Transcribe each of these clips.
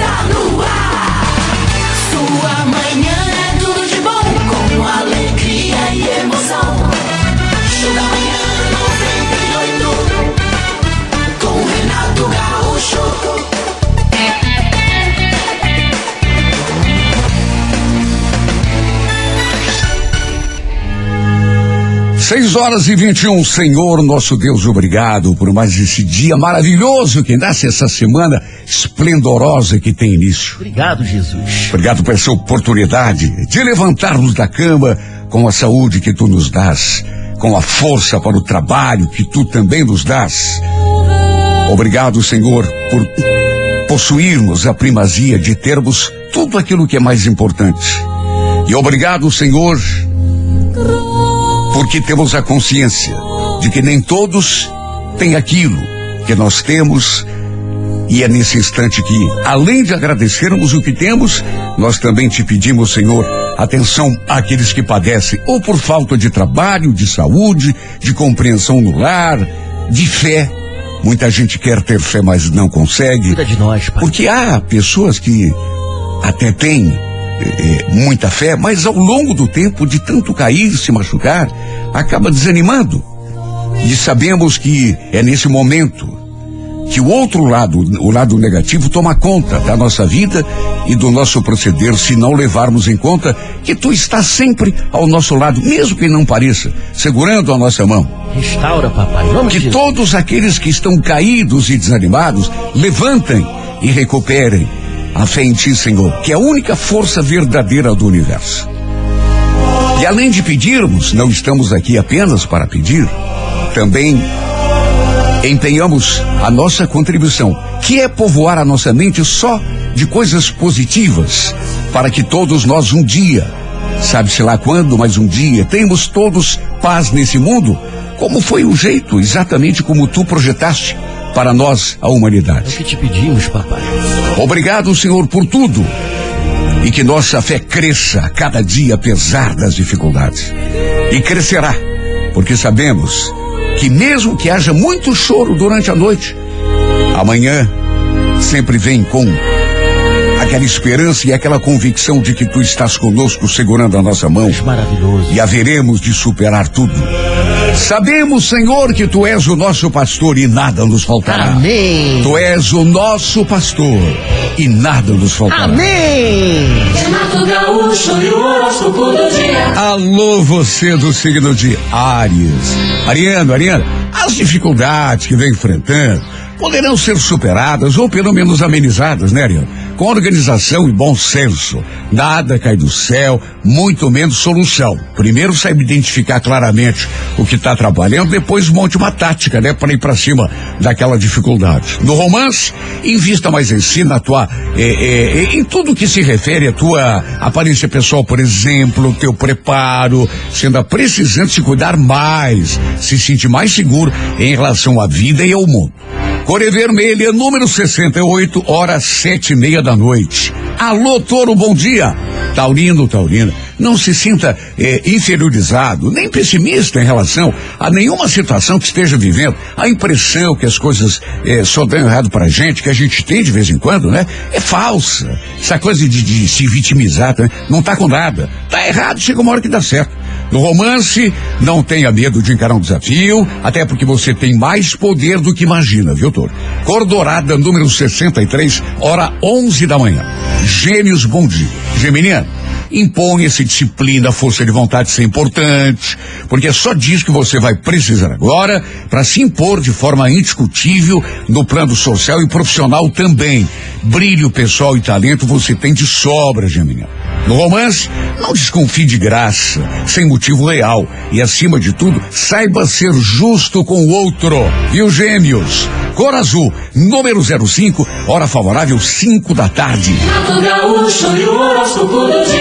está no ar. Sua manhã 6 horas e 21. Senhor, nosso Deus, obrigado por mais esse dia maravilhoso que nasce essa semana esplendorosa que tem início. Obrigado, Jesus. Obrigado por essa oportunidade de levantarmos da cama com a saúde que tu nos dás, com a força para o trabalho que tu também nos dás. Obrigado, Senhor, por possuirmos a primazia de termos tudo aquilo que é mais importante. E obrigado, Senhor, porque temos a consciência de que nem todos têm aquilo que nós temos. E é nesse instante que, além de agradecermos o que temos, nós também te pedimos, Senhor, atenção àqueles que padecem, ou por falta de trabalho, de saúde, de compreensão no lar, de fé. Muita gente quer ter fé, mas não consegue. Cuida de nós, Pai. Porque há pessoas que até têm eh, eh, muita fé, mas ao longo do tempo, de tanto cair, se machucar, acaba desanimando. E sabemos que é nesse momento que o outro lado, o lado negativo, toma conta da nossa vida e do nosso proceder, se não levarmos em conta que tu estás sempre ao nosso lado, mesmo que não pareça, segurando a nossa mão. Restaura, papai. De Que todos aqueles que estão caídos e desanimados levantem e recuperem a fé em Ti, Senhor, que é a única força verdadeira do universo. E além de pedirmos, não estamos aqui apenas para pedir, também empenhamos a nossa contribuição, que é povoar a nossa mente só de coisas positivas, para que todos nós um dia, sabe-se lá quando, mas um dia, tenhamos todos paz nesse mundo, como foi o jeito, exatamente como tu projetaste para nós, a É o humanidade. que te pedimos, papai. Obrigado, Senhor, por tudo. E que nossa fé cresça a cada dia, apesar das dificuldades. E crescerá, porque sabemos que, mesmo que haja muito choro durante a noite, amanhã sempre vem com aquela esperança e aquela convicção de que tu estás conosco, segurando a nossa mão, maravilhoso. e haveremos de superar tudo. Sabemos, Senhor, que tu és o nosso pastor e nada nos faltará. Amém. Tu és o nosso pastor e nada nos faltará. Amém. E. Alô, você do signo de Áries. Ariano, Ariana, as dificuldades que vem enfrentando poderão ser superadas ou pelo menos amenizadas, né, Ariano? Com organização e bom senso. Nada cai do céu, muito menos solução. Primeiro saiba identificar claramente o que está trabalhando, depois monte uma tática, né, para ir para cima daquela dificuldade. No romance, invista mais em si, na tua, eh, eh, em tudo que se refere à tua aparência pessoal, por exemplo, teu preparo, sendo precisando se cuidar mais, se sentir mais seguro em relação à vida e ao mundo. Cor Vermelha, número 68, horas sete e meia da noite. Alô, Toro, bom dia. Taurino, Taurina, não se sinta eh, inferiorizado, nem pessimista em relação a nenhuma situação que esteja vivendo. A impressão que as coisas eh, só dão errado pra gente, que a gente tem de vez em quando, né? É falsa. Essa coisa de, de se vitimizar, né? não tá com nada. Tá errado, chega uma hora que dá certo. No romance, não tenha medo de encarar um desafio, até porque você tem mais poder do que imagina, viu, Toro? Cor Dourada, número 63, hora 11 da manhã. Gêmeos, bom dia. Geminiano, imponha-se disciplina, força de vontade, isso é importante, porque é só disso que você vai precisar agora para se impor de forma indiscutível no plano social e profissional também. Brilho pessoal e talento você tem de sobra, Geminiano. No romance, não desconfie de graça, sem motivo real. E acima de tudo, saiba ser justo com o outro. E os gêmeos? Cor azul, número 05, hora favorável, 5 da tarde.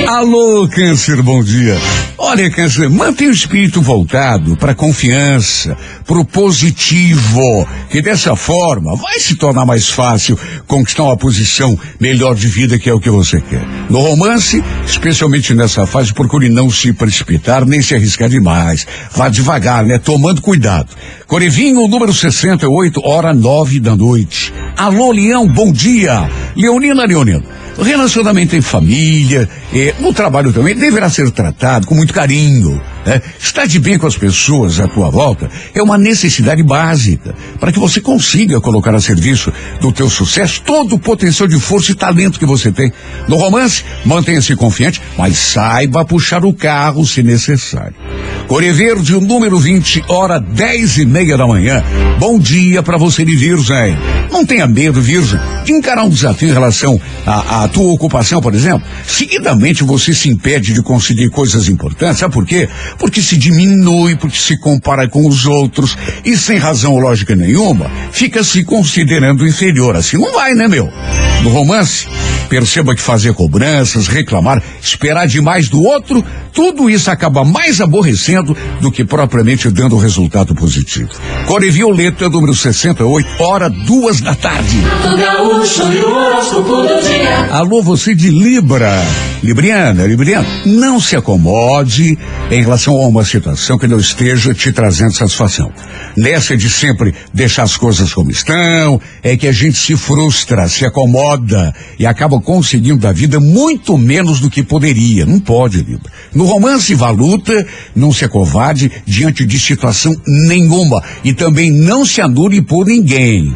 Alô, Câncer, bom dia. Olha, Câncer, mantenha o espírito voltado para a confiança, para o positivo, que dessa forma vai se tornar mais fácil conquistar uma posição melhor de vida, que é o que você quer. No romance, especialmente nessa fase, procure não se precipitar nem se arriscar demais. Vá devagar, né? Tomando cuidado. Corevinho, número 68, hora nove da noite. Alô, Leão, bom dia. Leonina, Leonina, o relacionamento em família, eh, no trabalho também, deverá ser tratado com muito carinho. Né? Estar de bem com as pessoas à tua volta é uma necessidade básica para que você consiga colocar a serviço do teu sucesso todo o potencial de força e talento que você tem. No romance, mantenha-se confiante, mas saiba puxar o carro se necessário. Core Verde, o número 20, hora 10 e meia da manhã. Bom dia para você de Virgem. Não tenha medo, Virgem, de encarar um desafio em relação à, à tua ocupação, por exemplo. Seguidamente você se impede de conseguir coisas importantes. Sabe por quê? Porque se diminui, porque se compara com os outros e sem razão lógica nenhuma, fica se considerando inferior. Assim não vai, né, meu? No romance, perceba que fazer cobranças, reclamar, esperar demais do outro, tudo isso acaba mais aborrecendo do que propriamente dando resultado positivo. Core Violeta, número 68, hora duas da tarde. Alô, você de Libra. Libriana, Libriana, não se acomode em relação a uma situação que não esteja te trazendo satisfação. Nessa de sempre deixar as coisas como estão, é que a gente se frustra, se acomoda e acaba conseguindo da vida muito menos do que poderia. Não pode, Libra. No romance vá luta, não se acovarde diante de situação nenhuma e também não se anule por ninguém.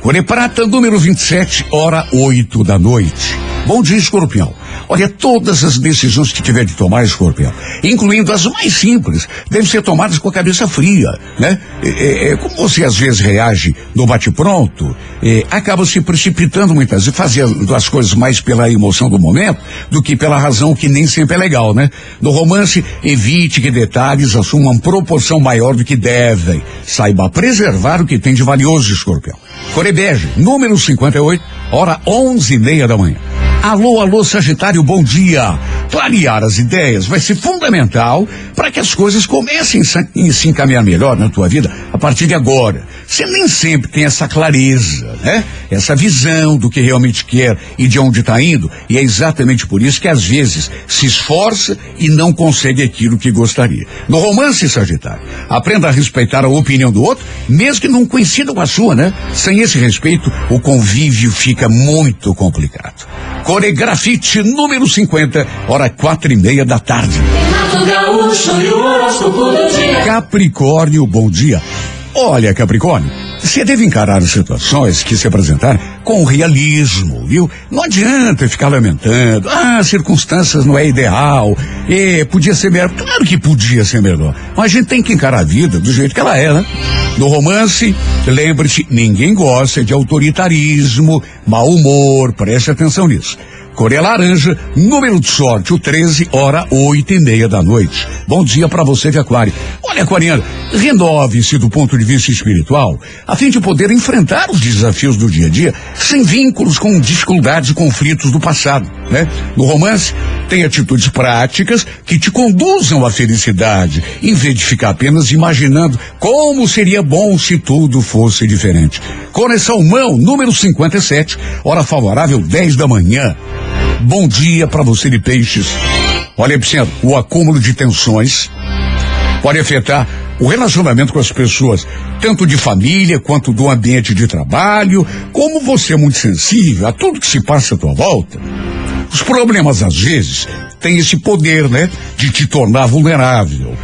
Core Prata, número 27, hora 8 da noite. Bom dia, escorpião. Olha, todas as decisões que tiver de tomar, escorpião, incluindo as mais simples, devem ser tomadas com a cabeça fria, né? É, é, é, como você às vezes reage no bate-pronto, é, acaba se precipitando muitas vezes, fazendo as coisas mais pela emoção do momento do que pela razão que nem sempre é legal, né? No romance, evite que detalhes assumam proporção maior do que devem. Saiba preservar o que tem de valioso, escorpião. Corebege, número 58, hora onze e meia da manhã. Alô, alô, Sagitário, bom dia. Clarear as ideias vai ser fundamental para que as coisas comecem a se- encaminhar melhor na tua vida a partir de agora. Você nem sempre tem essa clareza, né? Essa visão do que realmente quer e de onde está indo. E é exatamente por isso que às vezes se esforça e não consegue aquilo que gostaria. No romance, Sagitário, aprenda a respeitar a opinião do outro, mesmo que não coincida com a sua, né? Sem esse respeito, o convívio fica muito complicado. Coregrafite número 50, hora quatro e meia da tarde. Gaúcho e o do dia. Capricórnio, bom dia. Olha, Capricórnio, você deve encarar as situações que se apresentarem com realismo, viu? Não adianta ficar lamentando. Ah, as circunstâncias não é ideal. E podia ser melhor. Claro que podia ser melhor. Mas a gente tem que encarar a vida do jeito que ela é, né? No romance, lembre-se, ninguém gosta de autoritarismo, mau humor. Preste atenção nisso. Coreia Laranja, número de sorte, o 13, hora oito e meia da noite. Bom dia para você de Aquário. Olha, Aquariano, renove-se do ponto de vista espiritual, a fim de poder enfrentar os desafios do dia a dia sem vínculos com dificuldades e conflitos do passado, né? No romance, tem atitudes práticas que te conduzam à felicidade, em vez de ficar apenas imaginando como seria bom se tudo fosse diferente. Coração Mão, número 57, hora favorável 10 da manhã. Bom dia para você de peixes. Olha, Epicentro, o acúmulo de tensões pode afetar o relacionamento com as pessoas, tanto de família quanto do ambiente de trabalho. Como você é muito sensível a tudo que se passa à tua volta, os problemas às vezes têm esse poder, né, de te tornar vulnerável.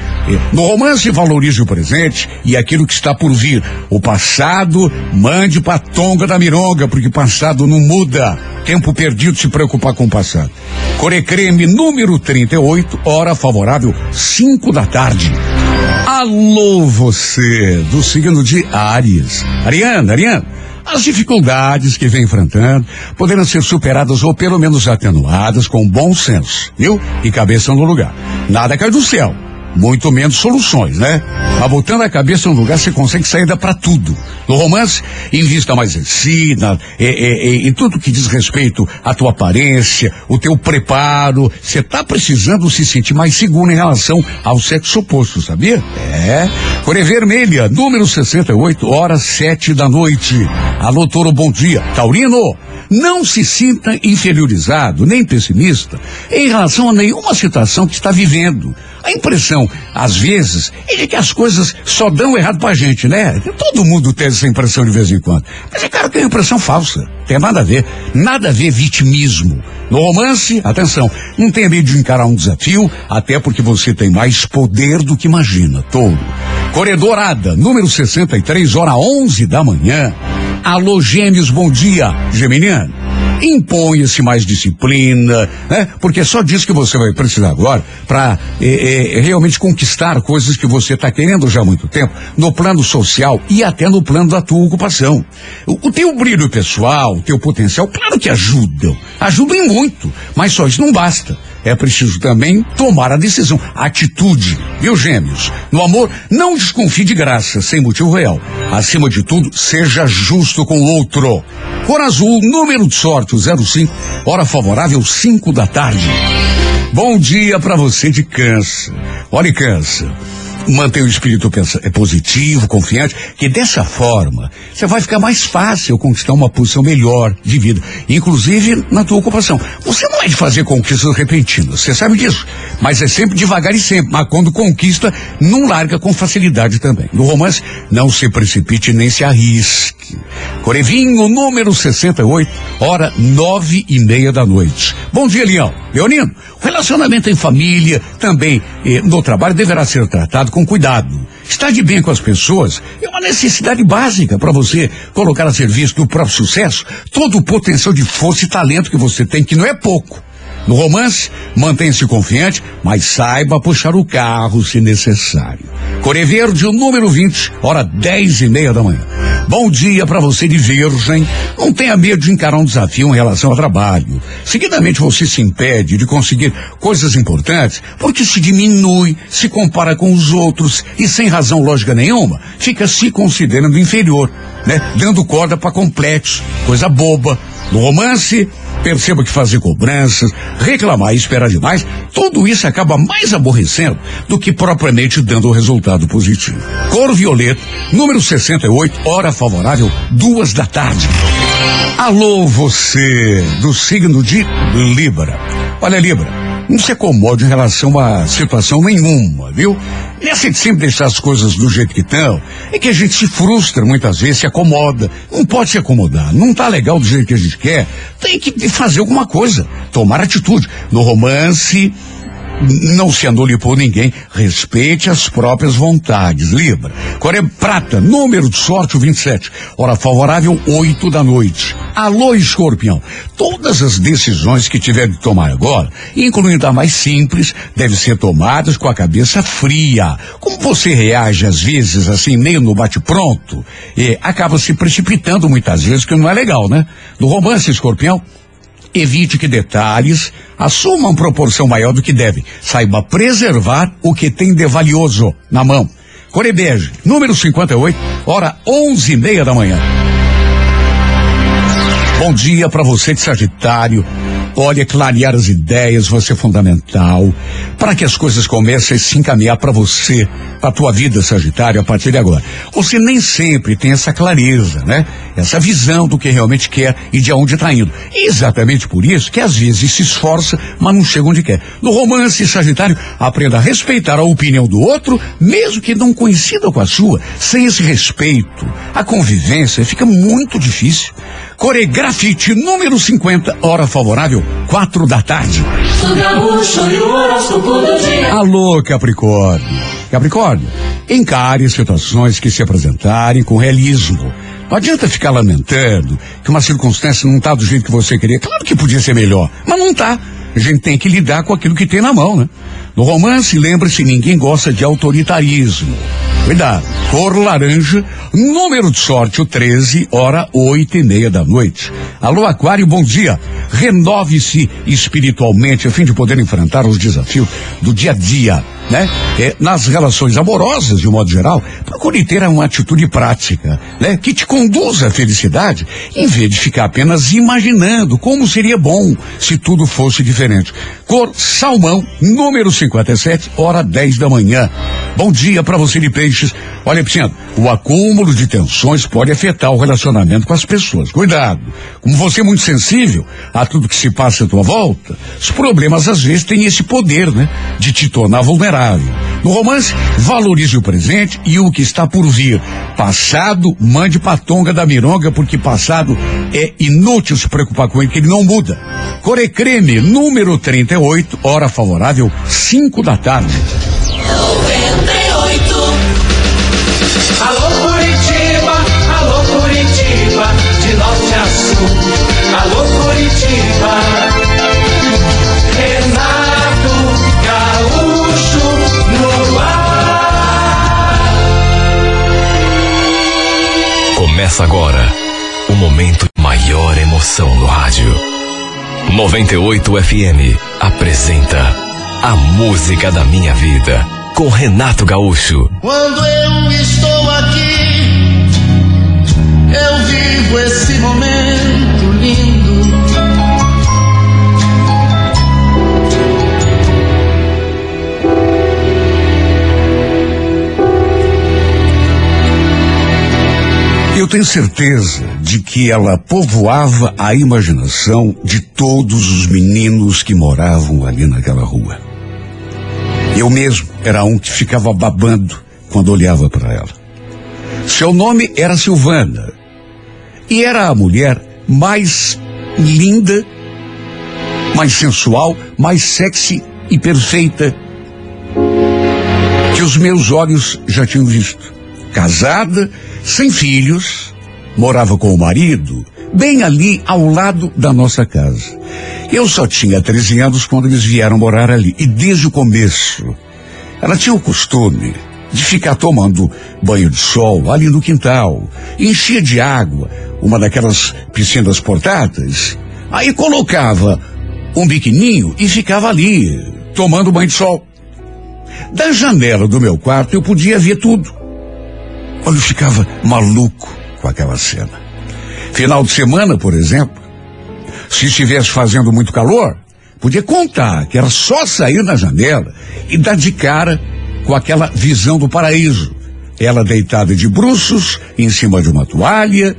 No romance, valorize o presente e aquilo que está por vir. O passado, mande pra tonga da mironga, porque passado não muda. Tempo perdido se preocupar com o passado. Corecreme número 38, hora favorável, 5 da tarde. Alô, você, do signo de Ares. Ariana, Ariana, as dificuldades que vem enfrentando poderão ser superadas ou pelo menos atenuadas com bom senso, viu? E cabeça no lugar. Nada cai do céu. Muito menos soluções, né? Mas botando a cabeça no lugar, você consegue saída para tudo. No romance, invista mais em si, na, é, é, é, em tudo que diz respeito à tua aparência, o teu preparo. Você tá precisando se sentir mais seguro em relação ao sexo oposto, sabia? É. Coré Vermelha, número 68, horas sete da noite. Alô, Toro, bom dia. Taurino, não se sinta inferiorizado nem pessimista em relação a nenhuma situação que está vivendo. A impressão, às vezes, é de que as coisas só dão errado pra gente, né? Todo mundo tem essa impressão de vez em quando. Mas é cara, tem uma impressão falsa. Tem nada a ver. Nada a ver vitimismo. No romance, atenção, não tenha medo de encarar um desafio, até porque você tem mais poder do que imagina. Touro. Corredorada, número 63, hora 11 da manhã. Alô, gêmeos, bom dia. Geminiano. Imponha-se mais disciplina, né? Porque é só disso que você vai precisar agora para é, é, realmente conquistar coisas que você está querendo já há muito tempo, no plano social e até no plano da tua ocupação. O, o teu brilho pessoal, o teu potencial, claro que ajudam. Ajudam muito, mas só isso não basta é preciso também tomar a decisão, a atitude. Viu, gêmeos? No amor, não desconfie de graça, sem motivo real. Acima de tudo, seja justo com o outro. Cor azul, número de sorte, 05, hora favorável, 5 da tarde. Bom dia para você de câncer. Olha, câncer manter o espírito é positivo, confiante, que dessa forma você vai ficar mais fácil conquistar uma posição melhor de vida, inclusive na tua ocupação. Você não é de fazer conquistas repentinas, você sabe disso, mas é sempre devagar e sempre, mas quando conquista, não larga com facilidade também. No romance, não se precipite nem se arrisque. Corevinho, número 68, hora nove e meia da noite. Bom dia, Leão. Leonino, relacionamento em família, também eh, no trabalho, deverá ser tratado com cuidado. Estar de bem com as pessoas é uma necessidade básica para você colocar a serviço do próprio sucesso todo o potencial de força e talento que você tem, que não é pouco. No romance, mantenha-se confiante, mas saiba puxar o carro se necessário. Core Verde, número 20, hora 10 e meia da manhã. Bom dia para você de virgem. Não tenha medo de encarar um desafio em relação ao trabalho. Seguidamente você se impede de conseguir coisas importantes porque se diminui, se compara com os outros e sem razão lógica nenhuma, fica se considerando inferior, né? Dando corda para completos, coisa boba. No romance, perceba que fazer cobranças, reclamar e esperar demais, tudo isso acaba mais aborrecendo do que propriamente dando o resultado positivo. Cor violeta, número 68, hora favorável, duas da tarde. Alô, você do signo de Libra. Olha, Libra não se acomode em relação a situação nenhuma, viu? Nessa de sempre deixar as coisas do jeito que estão, é que a gente se frustra muitas vezes, se acomoda. Não pode se acomodar, não tá legal do jeito que a gente quer. Tem que fazer alguma coisa, tomar atitude. No romance, não se anule por ninguém, respeite as próprias vontades. Libra. Coré Prata, número de sorte o 27. Hora favorável, 8 da noite. Alô, escorpião. Todas as decisões que tiver de tomar agora, incluindo a mais simples, devem ser tomadas com a cabeça fria. Como você reage às vezes assim, meio no bate-pronto, e acaba se precipitando muitas vezes, que não é legal, né? No romance, escorpião, Evite que detalhes assumam proporção maior do que devem. Saiba preservar o que tem de valioso na mão. Corebege, número 58, hora onze e meia da manhã. Bom dia para você de Sagitário. Olha, clarear as ideias vai ser fundamental para que as coisas comecem a se encaminhar para você, para a tua vida, Sagitário, a partir de agora. Você nem sempre tem essa clareza, né? Essa visão do que realmente quer e de onde está indo. Exatamente por isso que às vezes se esforça, mas não chega onde quer. No romance, Sagitário, aprenda a respeitar a opinião do outro, mesmo que não coincida com a sua. Sem esse respeito, a convivência fica muito difícil. Coregrafite número 50, hora favorável, quatro da tarde. Alô, Capricórnio. Capricórnio, encare situações que se apresentarem com realismo. Não adianta ficar lamentando que uma circunstância não está do jeito que você queria. Claro que podia ser melhor, mas não está. A gente tem que lidar com aquilo que tem na mão, né? No romance, lembre-se, ninguém gosta de autoritarismo. Cuidado. Cor laranja, número de sorte, o 13, hora oito e meia da noite. Alô, Aquário, bom dia. Renove-se espiritualmente a fim de poder enfrentar os desafios do dia a dia, né? É, nas relações amorosas, de um modo geral, procure ter uma atitude prática, né? Que te conduza à felicidade, em vez de ficar apenas imaginando como seria bom se tudo fosse diferente. Cor salmão, número 50 57, hora 10 da manhã. Bom dia para você de peixes. Olha, Pisciano, o acúmulo de tensões pode afetar o relacionamento com as pessoas. Cuidado. Como você é muito sensível a tudo que se passa à tua volta, os problemas às vezes têm esse poder, né? De te tornar vulnerável. No romance, valorize o presente e o que está por vir. Passado, mande patonga da mironga, porque passado é inútil se preocupar com ele, que ele não muda. Corecreme, número 38, hora favorável, 5 da tarde. 98. Alô Curitiba, alô Curitiba, de norte a sul. Alô Curitiba. Renato Gaúcho no ar. Começa agora o momento de maior emoção no rádio. 98 FM apresenta A Música da Minha Vida com Renato Gaúcho. Quando eu estou aqui, eu vivo esse momento lindo. Eu tenho certeza de que ela povoava a imaginação de todos os meninos que moravam ali naquela rua. Eu mesmo era um que ficava babando quando olhava para ela. Seu nome era Silvana e era a mulher mais linda, mais sensual, mais sexy e perfeita que os meus olhos já tinham visto. Casada, sem filhos, morava com o marido, bem ali ao lado da nossa casa. Eu só tinha 13 anos quando eles vieram morar ali. E desde o começo, ela tinha o costume de ficar tomando banho de sol ali no quintal. Enchia de água uma daquelas piscinas portáteis. Aí colocava um biquininho e ficava ali, tomando banho de sol. Da janela do meu quarto eu podia ver tudo. Olha, eu ficava maluco com aquela cena. Final de semana, por exemplo, se estivesse fazendo muito calor, podia contar que era só sair na janela e dar de cara com aquela visão do paraíso. Ela deitada de bruços, em cima de uma toalha.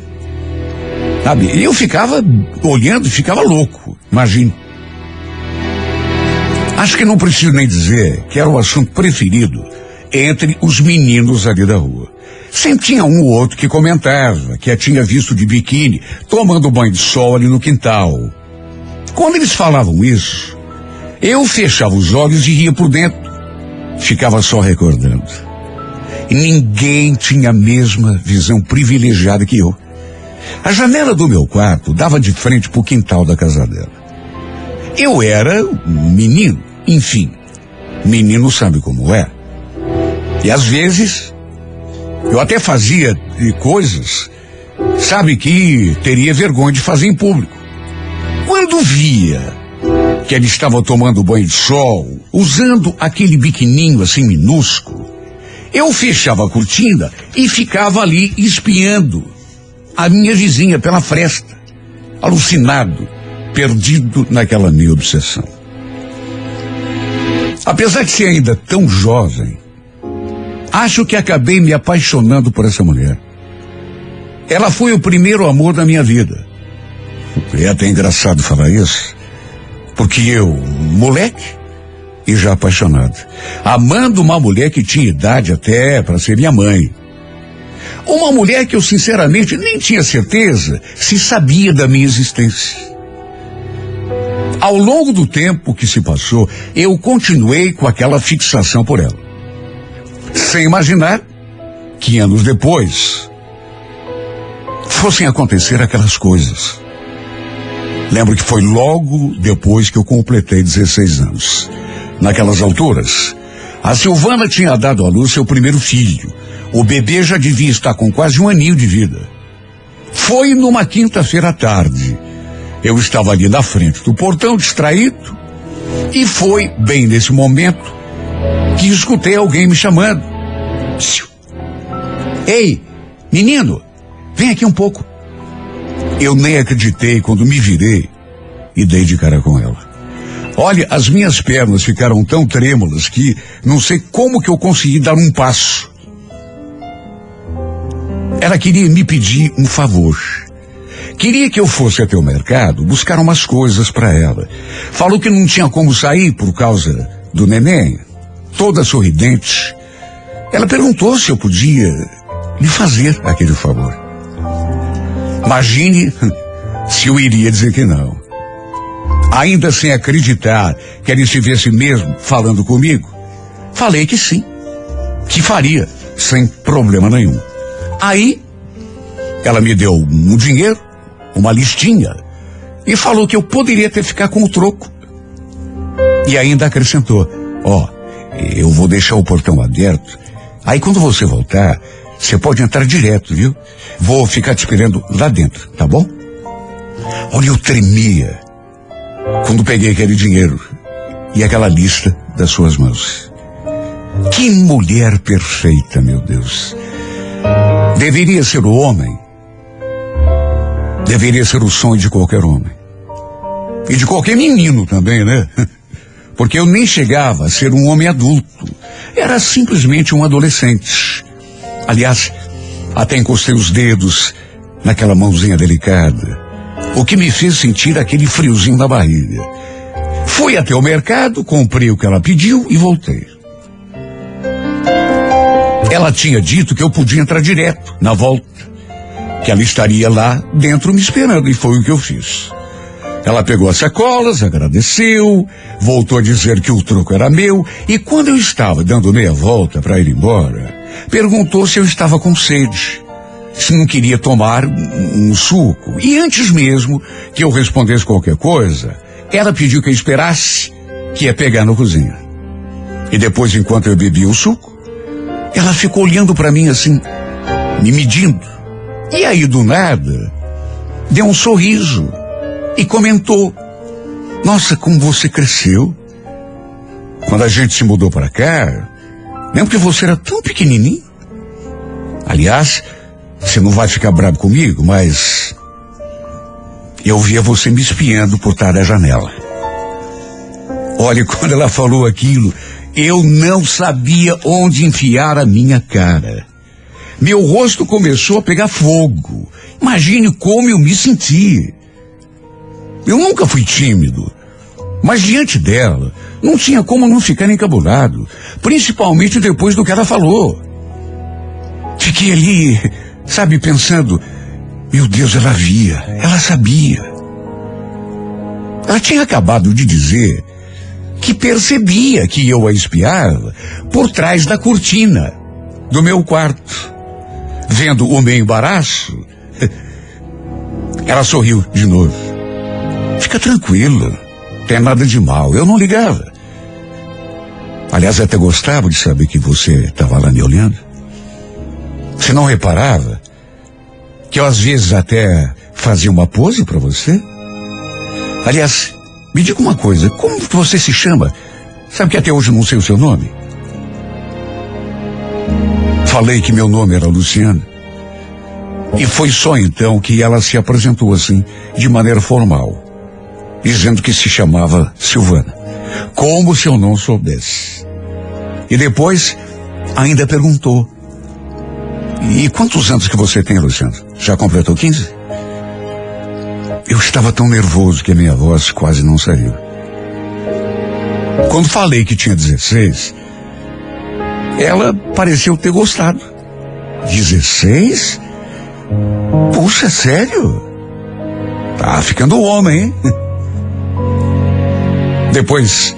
Sabe? E eu ficava olhando e ficava louco. Imagine. Acho que não preciso nem dizer que era o assunto preferido entre os meninos ali da rua. Sempre tinha um ou outro que comentava que a tinha visto de biquíni, tomando banho de sol ali no quintal. Quando eles falavam isso, eu fechava os olhos e ria por dentro. Ficava só recordando. E ninguém tinha a mesma visão privilegiada que eu. A janela do meu quarto dava de frente para o quintal da casa dela. Eu era um menino, enfim. Menino sabe como é. E às vezes eu até fazia coisas, sabe, que teria vergonha de fazer em público. Quando via que ele estava tomando banho de sol, usando aquele biquininho assim minúsculo, eu fechava a cortina e ficava ali espiando a minha vizinha pela fresta, alucinado, perdido naquela minha obsessão. Apesar de ser ainda tão jovem, Acho que acabei me apaixonando por essa mulher. Ela foi o primeiro amor da minha vida. É até engraçado falar isso, porque eu, moleque, e já apaixonado, amando uma mulher que tinha idade até para ser minha mãe. Uma mulher que eu sinceramente nem tinha certeza se sabia da minha existência. Ao longo do tempo que se passou, eu continuei com aquela fixação por ela sem imaginar que anos depois fossem acontecer aquelas coisas. Lembro que foi logo depois que eu completei 16 anos. Naquelas alturas, a Silvana tinha dado à luz seu primeiro filho. O bebê já devia estar com quase um aninho de vida. Foi numa quinta-feira à tarde. Eu estava ali na frente do portão, distraído, e foi bem nesse momento que escutei alguém me chamando. Ei, menino, vem aqui um pouco. Eu nem acreditei quando me virei e dei de cara com ela. Olha, as minhas pernas ficaram tão trêmulas que não sei como que eu consegui dar um passo. Ela queria me pedir um favor. Queria que eu fosse até o mercado buscar umas coisas para ela. Falou que não tinha como sair por causa do neném. Toda sorridente. Ela perguntou se eu podia lhe fazer aquele favor. Imagine se eu iria dizer que não. Ainda sem acreditar que ela estivesse mesmo falando comigo, falei que sim, que faria, sem problema nenhum. Aí, ela me deu um dinheiro, uma listinha, e falou que eu poderia até ficar com o troco. E ainda acrescentou: Ó, oh, eu vou deixar o portão aberto. Aí quando você voltar, você pode entrar direto, viu? Vou ficar te esperando lá dentro, tá bom? Olha, eu tremia quando peguei aquele dinheiro e aquela lista das suas mãos. Que mulher perfeita, meu Deus. Deveria ser o homem. Deveria ser o sonho de qualquer homem. E de qualquer menino também, né? Porque eu nem chegava a ser um homem adulto. Era simplesmente um adolescente. Aliás, até encostei os dedos naquela mãozinha delicada o que me fez sentir aquele friozinho na barriga. Fui até o mercado, comprei o que ela pediu e voltei. Ela tinha dito que eu podia entrar direto na volta, que ela estaria lá dentro me esperando, e foi o que eu fiz. Ela pegou as sacolas, agradeceu, voltou a dizer que o troco era meu, e quando eu estava dando meia volta para ir embora, perguntou se eu estava com sede se não queria tomar um, suco. E antes mesmo que eu respondesse qualquer coisa, ela pediu que eu esperasse que ia pegar na cozinha. E depois, enquanto eu bebia o suco, ela ficou olhando para mim assim, me medindo. E aí, do nada, deu um sorriso e comentou: Nossa, como você cresceu. Quando a gente se mudou para cá, lembro que você era tão pequenininho. Aliás, você não vai ficar bravo comigo, mas eu via você me espiando por trás da janela. Olha, quando ela falou aquilo, eu não sabia onde enfiar a minha cara. Meu rosto começou a pegar fogo. Imagine como eu me senti. Eu nunca fui tímido, mas diante dela, não tinha como não ficar encabulado, principalmente depois do que ela falou. Fiquei ali Sabe, pensando, meu Deus, ela via, ela sabia. Ela tinha acabado de dizer que percebia que eu a espiava por trás da cortina do meu quarto. Vendo o meu embaraço, ela sorriu de novo. Fica tranquila, tem nada de mal. Eu não ligava. Aliás, até gostava de saber que você estava lá me olhando. Você não reparava que eu às vezes até fazia uma pose para você? Aliás, me diga uma coisa, como você se chama? Sabe que até hoje não sei o seu nome? Falei que meu nome era Luciana. E foi só então que ela se apresentou assim, de maneira formal, dizendo que se chamava Silvana. Como se eu não soubesse. E depois ainda perguntou e quantos anos que você tem, Luciano? Já completou 15? Eu estava tão nervoso que a minha voz quase não saiu. Quando falei que tinha 16, ela pareceu ter gostado. 16? Puxa, sério? Tá ficando homem, hein? Depois,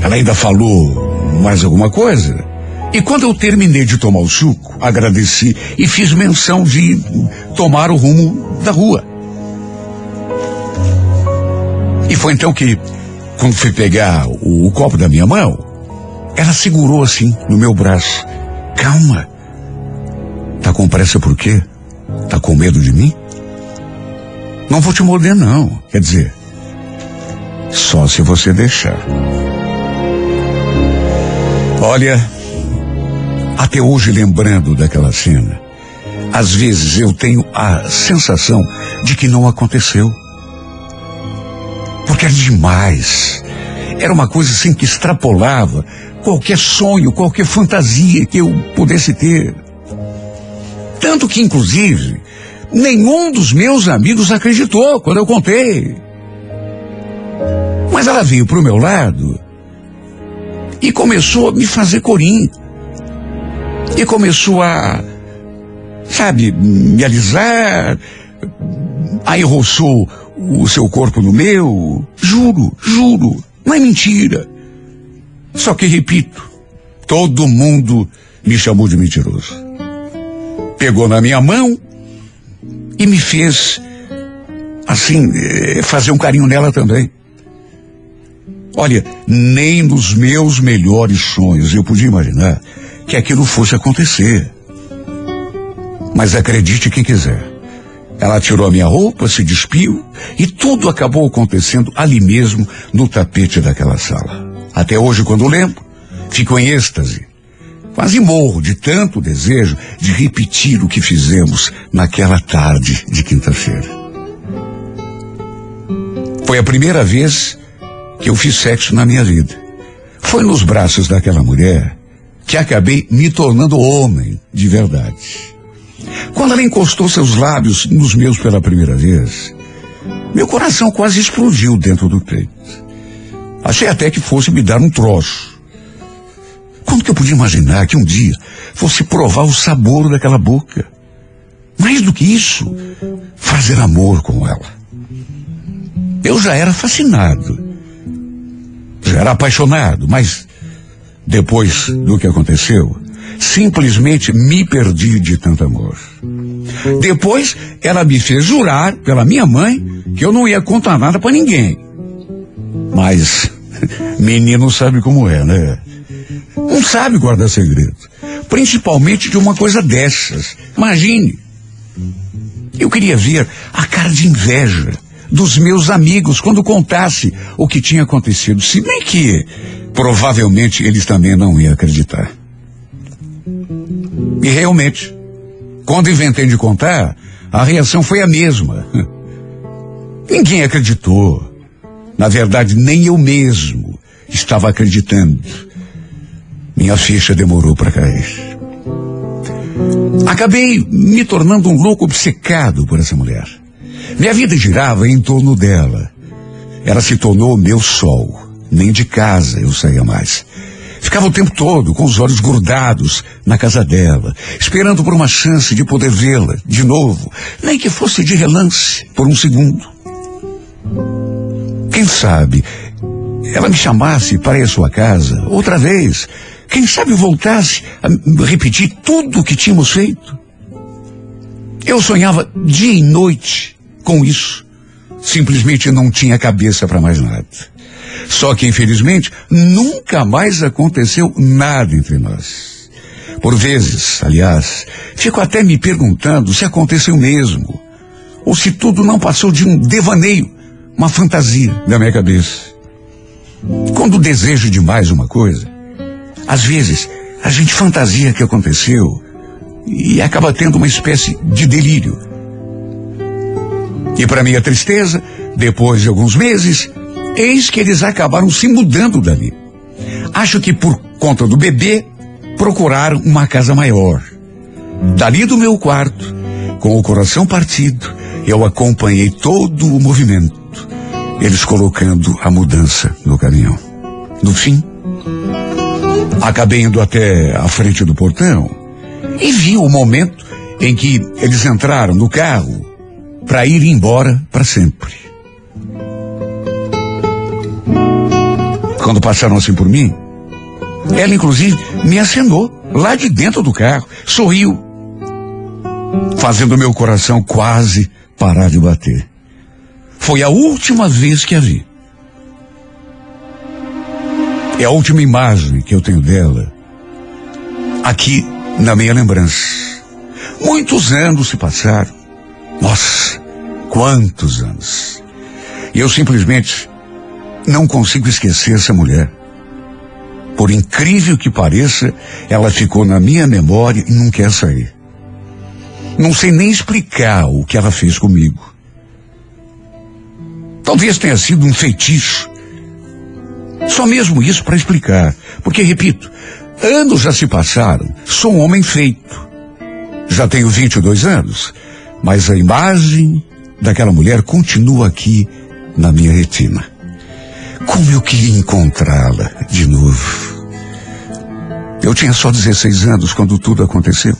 ela ainda falou mais alguma coisa? E quando eu terminei de tomar o suco, agradeci e fiz menção de tomar o rumo da rua. E foi então que, quando fui pegar o, o copo da minha mão, ela segurou assim no meu braço. Calma. Tá com pressa por quê? Tá com medo de mim? Não vou te morder, não. Quer dizer, só se você deixar. Olha, até hoje, lembrando daquela cena, às vezes eu tenho a sensação de que não aconteceu. Porque é demais Era uma coisa assim que extrapolava qualquer sonho, qualquer fantasia que eu pudesse ter. Tanto que, inclusive, nenhum dos meus amigos acreditou quando eu contei. Ela veio pro meu lado e começou a me fazer corim. E começou a, sabe, me alisar. Aí roçou o seu corpo no meu. Juro, juro, não é mentira. Só que, repito, todo mundo me chamou de mentiroso. Pegou na minha mão e me fez, assim, eh, fazer um carinho nela também. Olha, nem nos meus melhores sonhos eu podia imaginar que aquilo fosse acontecer. Mas acredite quem quiser. Ela tirou a minha roupa, se despiu e tudo acabou acontecendo ali mesmo no tapete daquela sala. Até hoje, quando lembro, fico em êxtase. Quase morro de tanto desejo de repetir o que fizemos naquela tarde de quinta-feira. Foi a primeira vez que eu fiz sexo na minha vida. Foi nos braços daquela mulher que acabei me tornando homem de verdade. Quando ela encostou seus lábios nos meus pela primeira vez, meu coração quase explodiu dentro do peito. Achei até que fosse me dar um troço. Quando que eu podia imaginar que um dia fosse provar o sabor daquela boca? Mais do que isso, fazer amor com ela. Eu já era fascinado. Já era apaixonado, mas depois do que aconteceu, simplesmente me perdi de tanto amor. Depois, ela me fez jurar pela minha mãe que eu não ia contar nada para ninguém. Mas menino sabe como é, né? Não sabe guardar segredo. Principalmente de uma coisa dessas. Imagine. Eu queria ver a cara de inveja dos meus amigos quando contasse o que tinha acontecido. Se bem que provavelmente eles também não iam acreditar. E realmente, quando inventei de contar, a reação foi a mesma. Ninguém acreditou. Na verdade, nem eu mesmo estava acreditando. Minha ficha demorou para cair. Acabei me tornando um louco obcecado por essa mulher. Minha vida girava em torno dela. Ela se tornou meu sol. Nem de casa eu saía mais. Ficava o tempo todo com os olhos grudados na casa dela, esperando por uma chance de poder vê-la de novo, nem que fosse de relance, por um segundo. Quem sabe ela me chamasse para ir à sua casa outra vez. Quem sabe voltasse a repetir tudo o que tínhamos feito. Eu sonhava dia e noite com isso. Simplesmente não tinha cabeça para mais nada. Só que, infelizmente, nunca mais aconteceu nada entre nós. Por vezes, aliás, fico até me perguntando se aconteceu mesmo. Ou se tudo não passou de um devaneio, uma fantasia da minha cabeça. Quando desejo demais uma coisa, às vezes a gente fantasia que aconteceu e acaba tendo uma espécie de delírio. E para minha tristeza, depois de alguns meses, eis que eles acabaram se mudando dali. Acho que por conta do bebê, procuraram uma casa maior. Dali do meu quarto, com o coração partido, eu acompanhei todo o movimento, eles colocando a mudança no caminhão. No fim, acabei indo até a frente do portão e vi o momento em que eles entraram no carro para ir embora para sempre. Quando passaram assim por mim, ela inclusive me acenou lá de dentro do carro, sorriu, fazendo meu coração quase parar de bater. Foi a última vez que a vi. É a última imagem que eu tenho dela aqui na minha lembrança. Muitos anos se passaram. Nossa, quantos anos. E eu simplesmente não consigo esquecer essa mulher. Por incrível que pareça, ela ficou na minha memória e não quer sair. Não sei nem explicar o que ela fez comigo. Talvez tenha sido um feitiço. Só mesmo isso para explicar. Porque, repito, anos já se passaram, sou um homem feito. Já tenho 22 anos, mas a imagem daquela mulher continua aqui na minha retina. Como eu queria encontrá-la de novo. Eu tinha só 16 anos quando tudo aconteceu.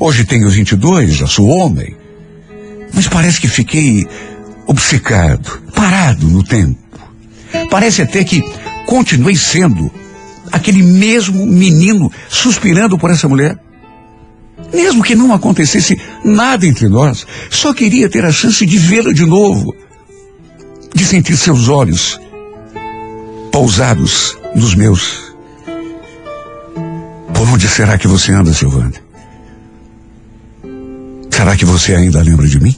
Hoje tenho 22, já sou homem. Mas parece que fiquei obcecado, parado no tempo. Parece até que continuei sendo aquele mesmo menino suspirando por essa mulher. Mesmo que não acontecesse nada entre nós, só queria ter a chance de vê-la de novo, de sentir seus olhos pousados nos meus. Por onde será que você anda, Silvana? Será que você ainda lembra de mim?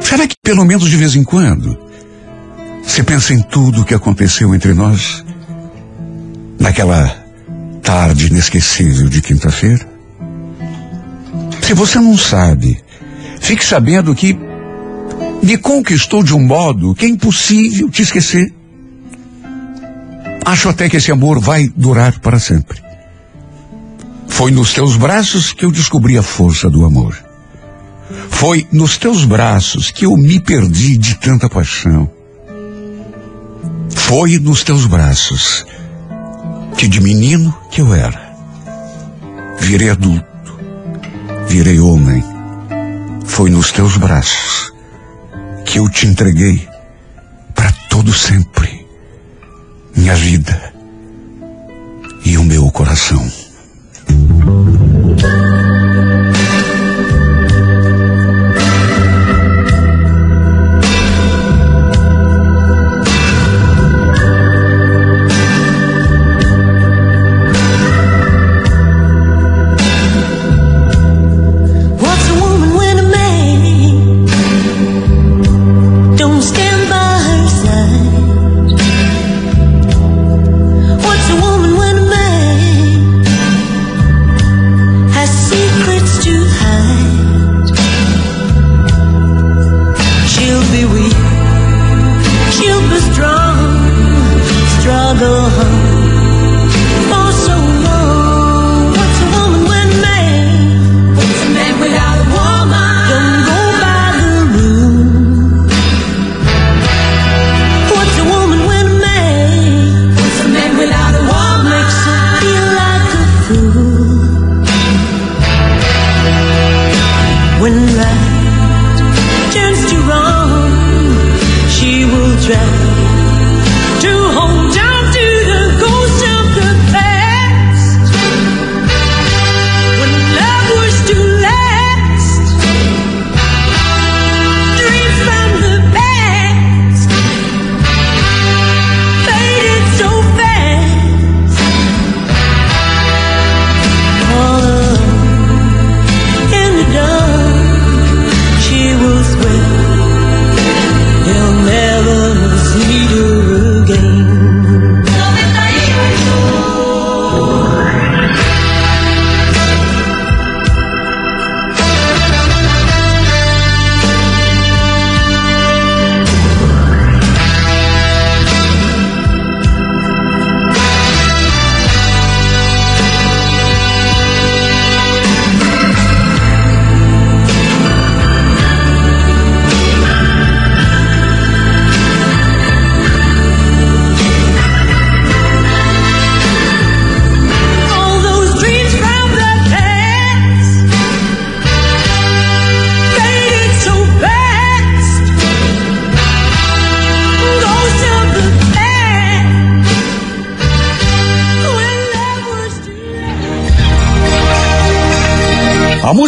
Será que pelo menos de vez em quando você pensa em tudo o que aconteceu entre nós naquela tarde inesquecível de quinta-feira? Se você não sabe, fique sabendo que me conquistou de um modo que é impossível te esquecer. Acho até que esse amor vai durar para sempre. Foi nos teus braços que eu descobri a força do amor. Foi nos teus braços que eu me perdi de tanta paixão. Foi nos teus braços que de menino que eu era. Virei adulto, virei homem. Foi nos teus braços que eu te entreguei para todo sempre minha vida e o meu coração.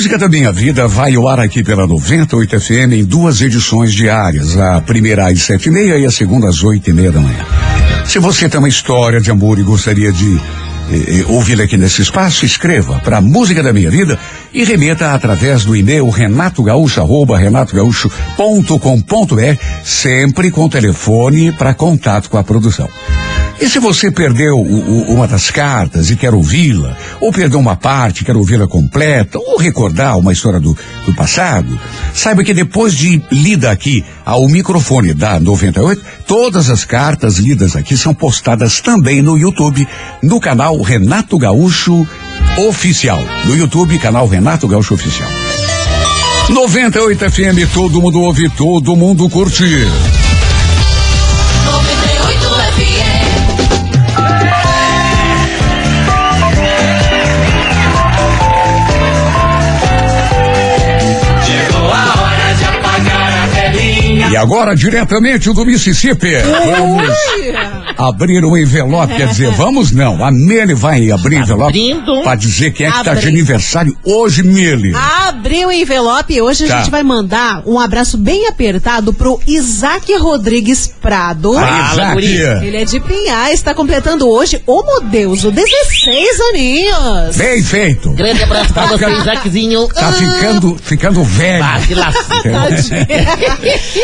Música da minha vida vai ao ar aqui pela 98 FM em duas edições diárias. A primeira às sete e meia e a segunda às oito e meia da manhã. Se você tem uma história de amor e gostaria de eh, eh, ouvi-la aqui nesse espaço, escreva para Música da Minha Vida e remeta através do e-mail renatogaúcho.com.br, sempre com telefone para contato com a produção. E se você perdeu o- o- uma das cartas e quer ouvi-la, ou perdeu uma parte quer ouvi-la completa, ou recordar uma história do, do passado, saiba que depois de lida aqui ao microfone da 98, todas as cartas lidas aqui são postadas também no YouTube, no canal Renato Gaúcho Oficial. No YouTube, canal Renato Gaúcho Oficial. 98 FM, todo mundo ouve, todo mundo curte. Agora, diretamente do Mississippi, vamos abrir um envelope. Quer dizer, vamos não. A Mele vai abrir envelope Abrindo. para dizer quem é que está de Abre. aniversário hoje, Mele. Abriu o envelope e hoje Tá. a gente vai mandar um abraço bem apertado pro Isaac Rodrigues Prado. Fala, Isaac. Ele é de Pinhais, está completando hoje, ô meu Deus, o 16 aninhos. Bem feito. Grande abraço pra você, Isaaczinho. Tá ficando, ficando velho.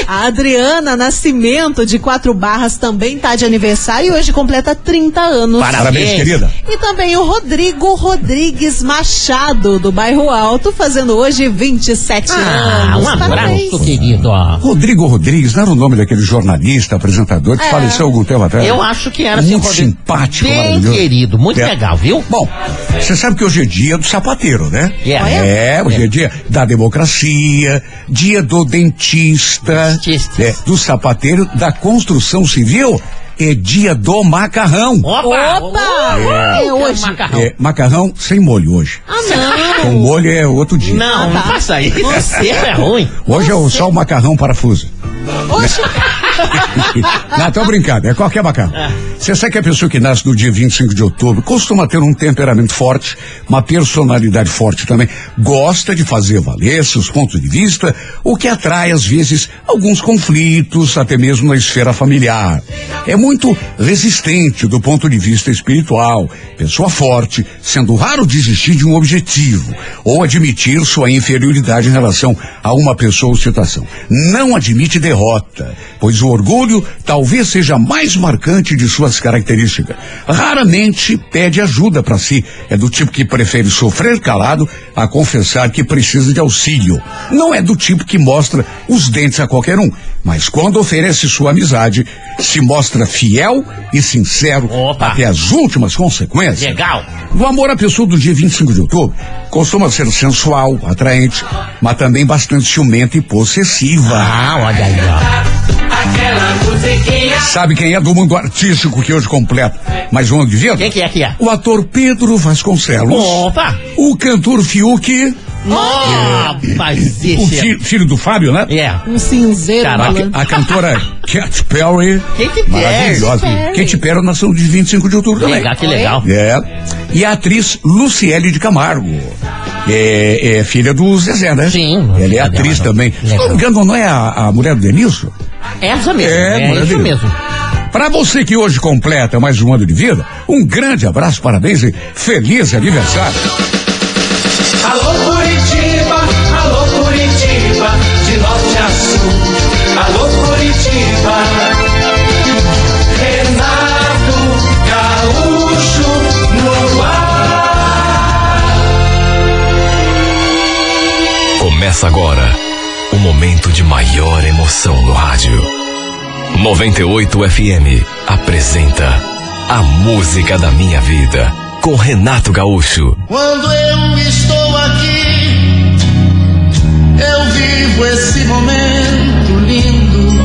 Ah, Adriana Nascimento, de Quatro Barras, também tá de aniversário e hoje completa 30 anos. Parabéns, querida. E também o Rodrigo Rodrigues Machado, do Bairro Alto, fazendo hoje 27 Ah, anos. um Parabéns. abraço, querido. Rodrigo Rodrigues, não era o nome daquele jornalista, apresentador que É. faleceu algum tempo atrás? Eu acho que era Muito simpático, Bem maravilhoso. querido, muito É. legal, viu? Bom, você sabe que hoje é dia do sapateiro, né? É. É, hoje é dia da democracia, dia do dentista, Dentista. é, do sapateiro, da construção civil, é dia do macarrão. Opa! Opa! É hoje. Macarrão. É, macarrão sem molho hoje. Ah, Com não. molho é outro dia. Não, Ah, não tá. faça isso. Você é ruim. Hoje é o- só o macarrão parafuso. Oxe, Não, tô brincando, é qualquer macarrão. Você sabe que a pessoa que nasce no dia 25 de outubro costuma ter um temperamento forte, uma personalidade forte também, gosta de fazer valer seus pontos de vista, o que atrai, às vezes, alguns conflitos, até mesmo na esfera familiar. É muito resistente do ponto de vista espiritual, pessoa forte, sendo raro desistir de um objetivo ou admitir sua inferioridade em relação a uma pessoa ou situação. Não admite derrota, pois o orgulho talvez seja a mais marcante de suas características. Raramente pede ajuda para si, é do tipo que prefere sofrer calado a confessar que precisa de auxílio. Não é do tipo que mostra os dentes a qualquer um, mas quando oferece sua amizade, se mostra fiel e sincero Opa. até as últimas consequências. Legal. No amor, a pessoa do dia 25 de outubro costuma ser sensual, atraente, mas também bastante ciumenta e possessiva. Ah, olha aí, ó. Sabe quem é do mundo artístico que hoje completa mais um ano de vida? Quem que é que é? O ator Pedro Vasconcelos. Opa! O cantor Fiuk. Oh, mas O esse é... fi- filho do Fábio, né? É. um cinzeiro Caraca, A, a cantora Katy Perry. Katy Perry. Maravilhosa. Perry. Katy Perry nasceu de 25 de outubro também. Legal, que legal. É. E a atriz Luciele de Camargo. É, é filha do Zezé, né? Sim, Ela é filha atriz dela, também. Se não me engano, não é a, a mulher do Denilson? Essa mesmo. É, É, isso mesmo. Para você que hoje completa mais um ano de vida, um grande abraço, parabéns e feliz aniversário. Alô Começa agora o momento de maior emoção no rádio. 98 FM apresenta A Música da Minha Vida com Renato Gaúcho. Quando eu estou aqui, eu vivo esse momento lindo.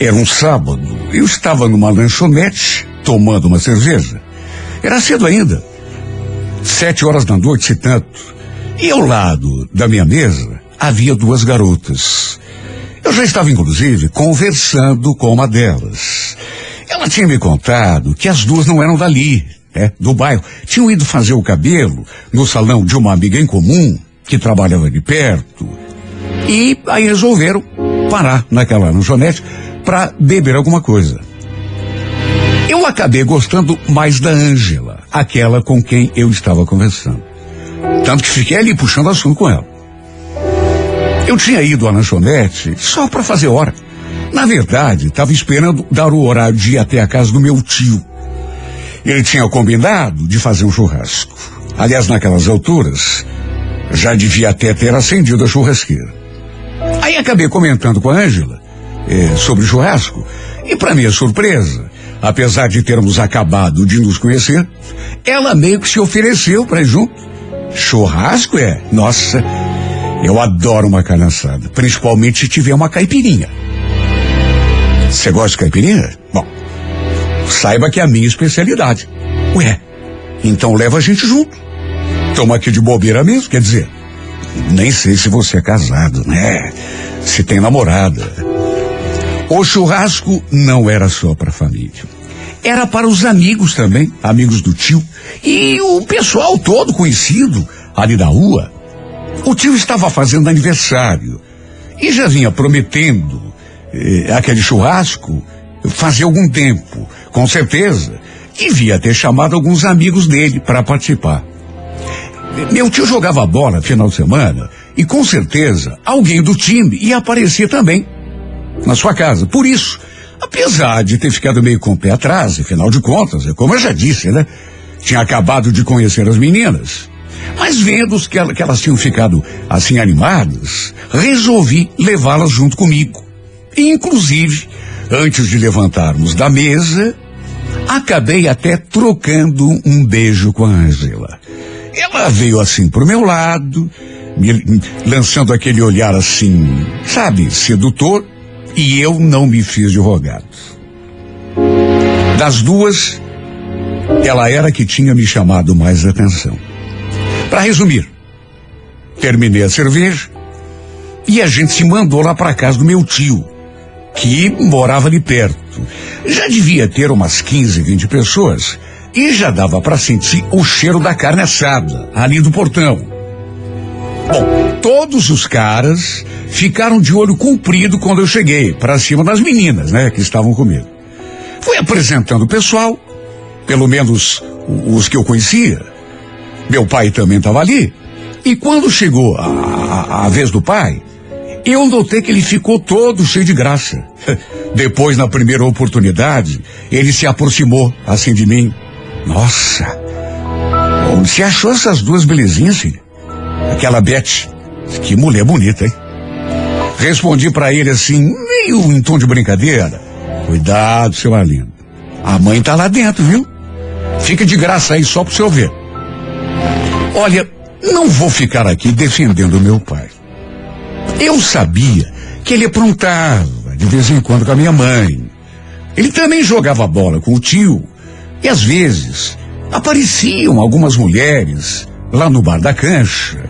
Era um sábado. Eu estava numa lanchonete tomando uma cerveja. Era cedo ainda. Sete horas da noite, se tanto. E ao lado da minha mesa havia duas garotas. Eu já estava, inclusive, conversando com uma delas. Ela tinha me contado que as duas não eram dali, né, do bairro. Tinham ido fazer o cabelo no salão de uma amiga em comum, que trabalhava ali perto. E aí resolveram parar naquela lanchonete para beber alguma coisa. Eu acabei gostando mais da Ângela, aquela com quem eu estava conversando. Tanto que fiquei ali puxando assunto com ela. Eu tinha ido à lanchonete só para fazer hora. Na verdade, estava esperando dar o horário de ir até a casa do meu tio. Ele tinha combinado de fazer um churrasco. Aliás, naquelas alturas, já devia até ter acendido a churrasqueira. Aí acabei comentando com a Ângela eh, sobre o churrasco. E para minha surpresa, apesar de termos acabado de nos conhecer, ela meio que se ofereceu para ir junto. Churrasco é? Nossa, eu adoro uma carne assada, principalmente se tiver uma caipirinha. Você gosta de caipirinha? Bom, saiba que é a minha especialidade. Ué, então leva a gente junto. Toma aqui de bobeira mesmo, quer dizer. Nem sei se você é casado, né? Se tem namorada. O churrasco não era só para a família. Era para os amigos também, amigos do tio. E o pessoal todo conhecido ali da rua. O tio estava fazendo aniversário e já vinha prometendo eh, aquele churrasco fazia algum tempo, com certeza. Devia ter chamado alguns amigos dele para participar. Meu tio jogava bola final de semana e com certeza alguém do time ia aparecer também na sua casa. Por isso, apesar de ter ficado meio com o pé atrás, afinal de contas, é como eu já disse, né? Tinha acabado de conhecer as meninas. Mas vendo que, ela- que elas tinham ficado assim animadas, resolvi levá-las junto comigo. E, inclusive, antes de levantarmos da mesa, acabei até trocando um beijo com a Angela. Ela veio assim pro meu lado, me, me lançando aquele olhar assim, sabe, sedutor, e eu não me fiz de rogado. Das duas, ela era que tinha me chamado mais atenção. Para resumir, terminei a cerveja e a gente se mandou lá para casa do meu tio, que morava ali perto. Já devia ter umas 15, 20 pessoas e já dava para sentir o cheiro da carne assada ali do portão. Bom, todos os caras ficaram de olho comprido quando eu cheguei, para cima das meninas, né, que estavam comigo. Fui apresentando o pessoal, pelo menos os que eu conhecia. Meu pai também estava ali. E quando chegou a, a- a vez do pai, eu notei que ele ficou todo cheio de graça. Depois, na primeira oportunidade, ele se aproximou assim de mim. Nossa! Você achou essas duas belezinhas, filho? Aquela Beth. Que mulher bonita, hein? Respondi pra ele assim, meio em tom de brincadeira. Cuidado, seu Arlindo. A mãe tá lá dentro, viu? Fica de graça aí só pro seu ver. Olha, não vou ficar aqui defendendo meu pai. Eu sabia que ele aprontava de vez em quando com a minha mãe. Ele também jogava bola com o tio. E às vezes apareciam algumas mulheres lá no bar da cancha.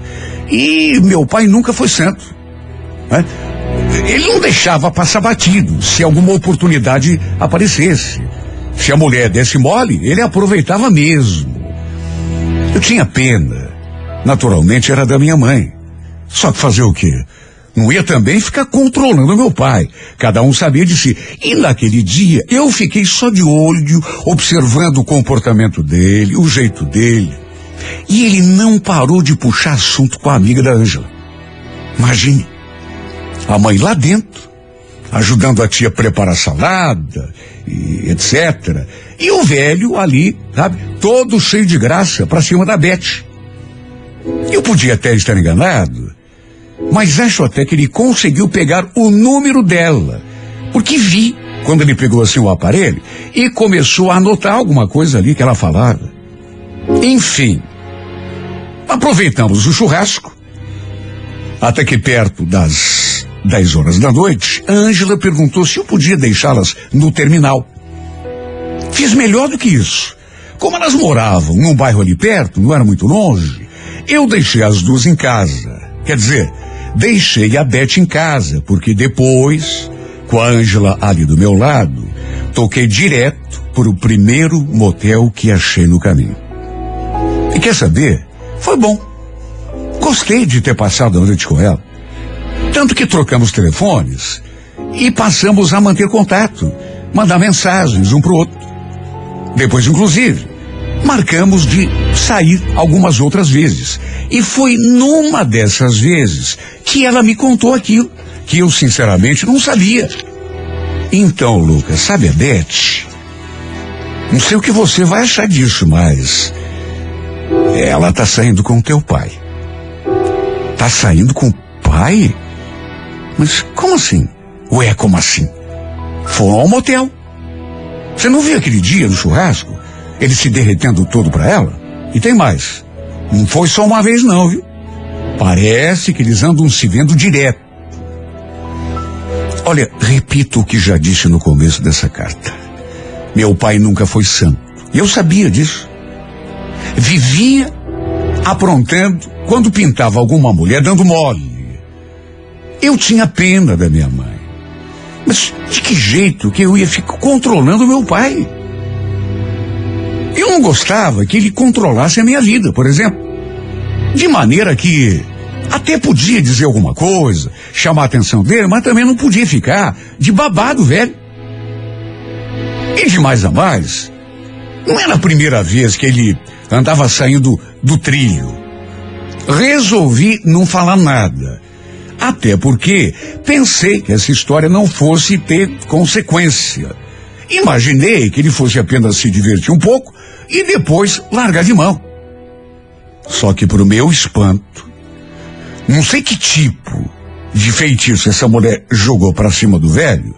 E meu pai nunca foi santo. né? Ele não deixava passar batido se alguma oportunidade aparecesse. Se a mulher desse mole, ele aproveitava mesmo. Eu tinha pena. Naturalmente era da minha mãe. Só que fazer o quê? Não ia também ficar controlando meu pai. Cada um sabia de si. E naquele dia eu fiquei só de olho, observando o comportamento dele, o jeito dele. E ele não parou de puxar assunto com a amiga da Ângela. Imagine. A mãe lá dentro, ajudando a tia a preparar salada, e etc. E o velho ali, sabe, todo cheio de graça pra cima da Beth. Eu podia até estar enganado, mas acho até que ele conseguiu pegar o número dela. Porque vi quando ele pegou assim o aparelho e começou a anotar alguma coisa ali que ela falava. Enfim, aproveitamos o churrasco. Até que perto das 10 horas da noite, a Ângela perguntou se eu podia deixá-las no terminal. Fiz melhor do que isso. Como elas moravam num bairro ali perto, não era muito longe, eu deixei as duas em casa. Quer dizer, deixei a Beth em casa, porque depois, com a Ângela ali do meu lado, toquei direto para o primeiro motel que achei no caminho. E quer saber? Foi bom. Gostei de ter passado a noite com ela. Tanto que trocamos telefones e passamos a manter contato, mandar mensagens um pro outro. Depois, inclusive, marcamos de sair algumas outras vezes. E foi numa dessas vezes que ela me contou aquilo, que eu sinceramente não sabia. Então, Lucas, sabe a Beth? Não sei o que você vai achar disso, mas ela tá saindo com teu pai. Tá saindo com o pai? Mas como assim? Ué, como assim? Foram ao motel. Você não viu aquele dia no churrasco? Ele se derretendo todo pra ela? E tem mais. Não foi só uma vez não, viu? Parece que eles andam se vendo direto. Olha, repito o que já disse no começo dessa carta. Meu pai nunca foi santo. E eu sabia disso. Vivia aprontando quando pintava alguma mulher dando mole. Eu tinha pena da minha mãe. Mas de que jeito que eu ia ficar controlando meu pai? Eu não gostava que ele controlasse a minha vida, por exemplo. De maneira que até podia dizer alguma coisa, chamar a atenção dele, mas também não podia ficar de babado, velho. E de mais a mais, não era a primeira vez que ele andava saindo do trilho. Resolvi não falar nada. Até porque pensei que essa história não fosse ter consequência. Imaginei que ele fosse apenas se divertir um pouco e depois largar de mão. Só que para o meu espanto, não sei que tipo de feitiço essa mulher jogou para cima do velho,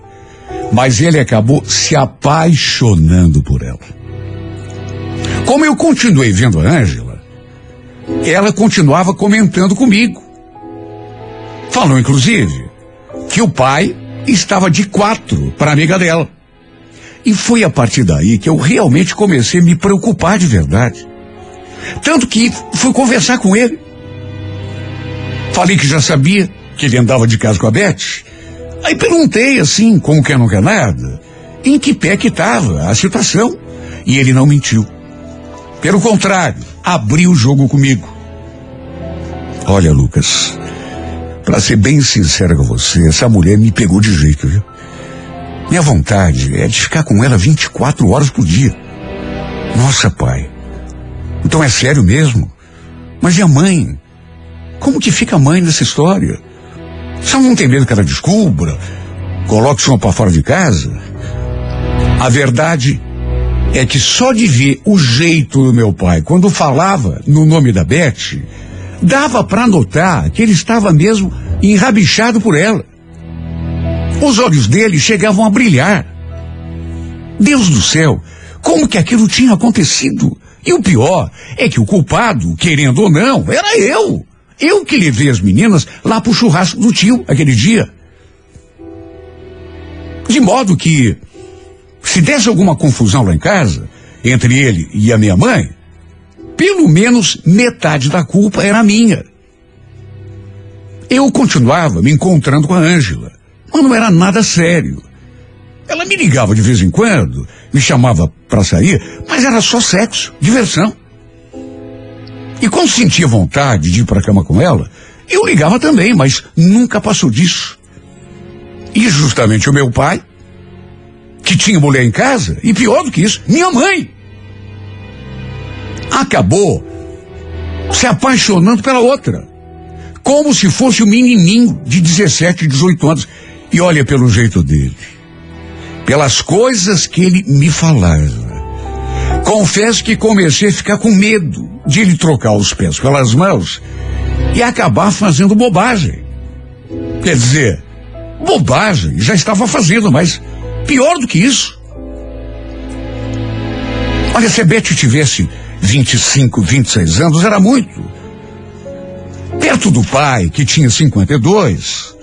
mas ele acabou se apaixonando por ela. Como eu continuei vendo a Ângela, ela continuava comentando comigo. Falou, inclusive, que o pai estava de quatro para amiga dela. E foi a partir daí que eu realmente comecei a me preocupar de verdade. Tanto que fui conversar com ele. Falei que já sabia que ele andava de casa com a Beth. Aí perguntei assim, como quer não quer nada, em que pé que estava a situação. E ele não mentiu. Pelo contrário, abriu o jogo comigo. Olha, Lucas, para ser bem sincero com você, essa mulher me pegou de jeito, viu? Minha vontade é de ficar com ela 24 horas por dia. Nossa, pai. Então é sério mesmo? Mas e a mãe? Como que fica a mãe nessa história? Você não tem medo que ela descubra? Coloque o para fora de casa? A verdade é que só de ver o jeito do meu pai quando falava no nome da Beth, dava para notar que ele estava mesmo enrabichado por ela. Os olhos dele chegavam a brilhar. Deus do céu, como que aquilo tinha acontecido? E o pior é que o culpado, querendo ou não, era eu. Eu que levei as meninas lá pro churrasco do tio aquele dia. De modo que, se desse alguma confusão lá em casa, entre ele e a minha mãe, pelo menos metade da culpa era minha. Eu continuava me encontrando com a Ângela, mas não era nada sério. Ela me ligava de vez em quando, me chamava para sair, mas era só sexo, diversão. E quando sentia vontade de ir para a cama com ela, eu ligava também, mas nunca passou disso. E justamente o meu pai, que tinha mulher em casa, e pior do que isso, minha mãe, acabou se apaixonando pela outra. Como se fosse um menininho de 17, 18 anos. E olha pelo jeito dele. Pelas coisas que ele me falava. Confesso que comecei a ficar com medo de ele trocar os pés pelas mãos e acabar fazendo bobagem. Quer dizer, bobagem já estava fazendo, mas pior do que isso. Olha, se a Beth tivesse 25, 26 anos, era muito. Perto do pai, que tinha 52,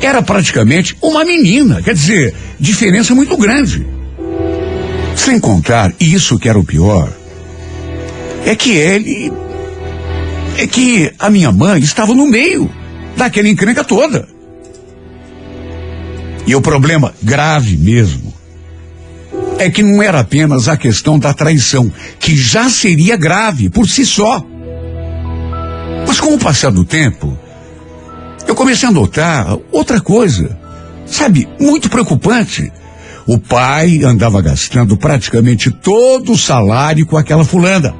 era praticamente uma menina. Quer dizer, diferença muito grande. Sem contar, isso que era o pior, é que ele. É que a minha mãe estava no meio daquela encrenca toda. E o problema grave mesmo é que não era apenas a questão da traição, que já seria grave por si só. Mas com o passar do tempo, eu comecei a notar outra coisa, sabe, muito preocupante. O pai andava gastando praticamente todo o salário com aquela fulana.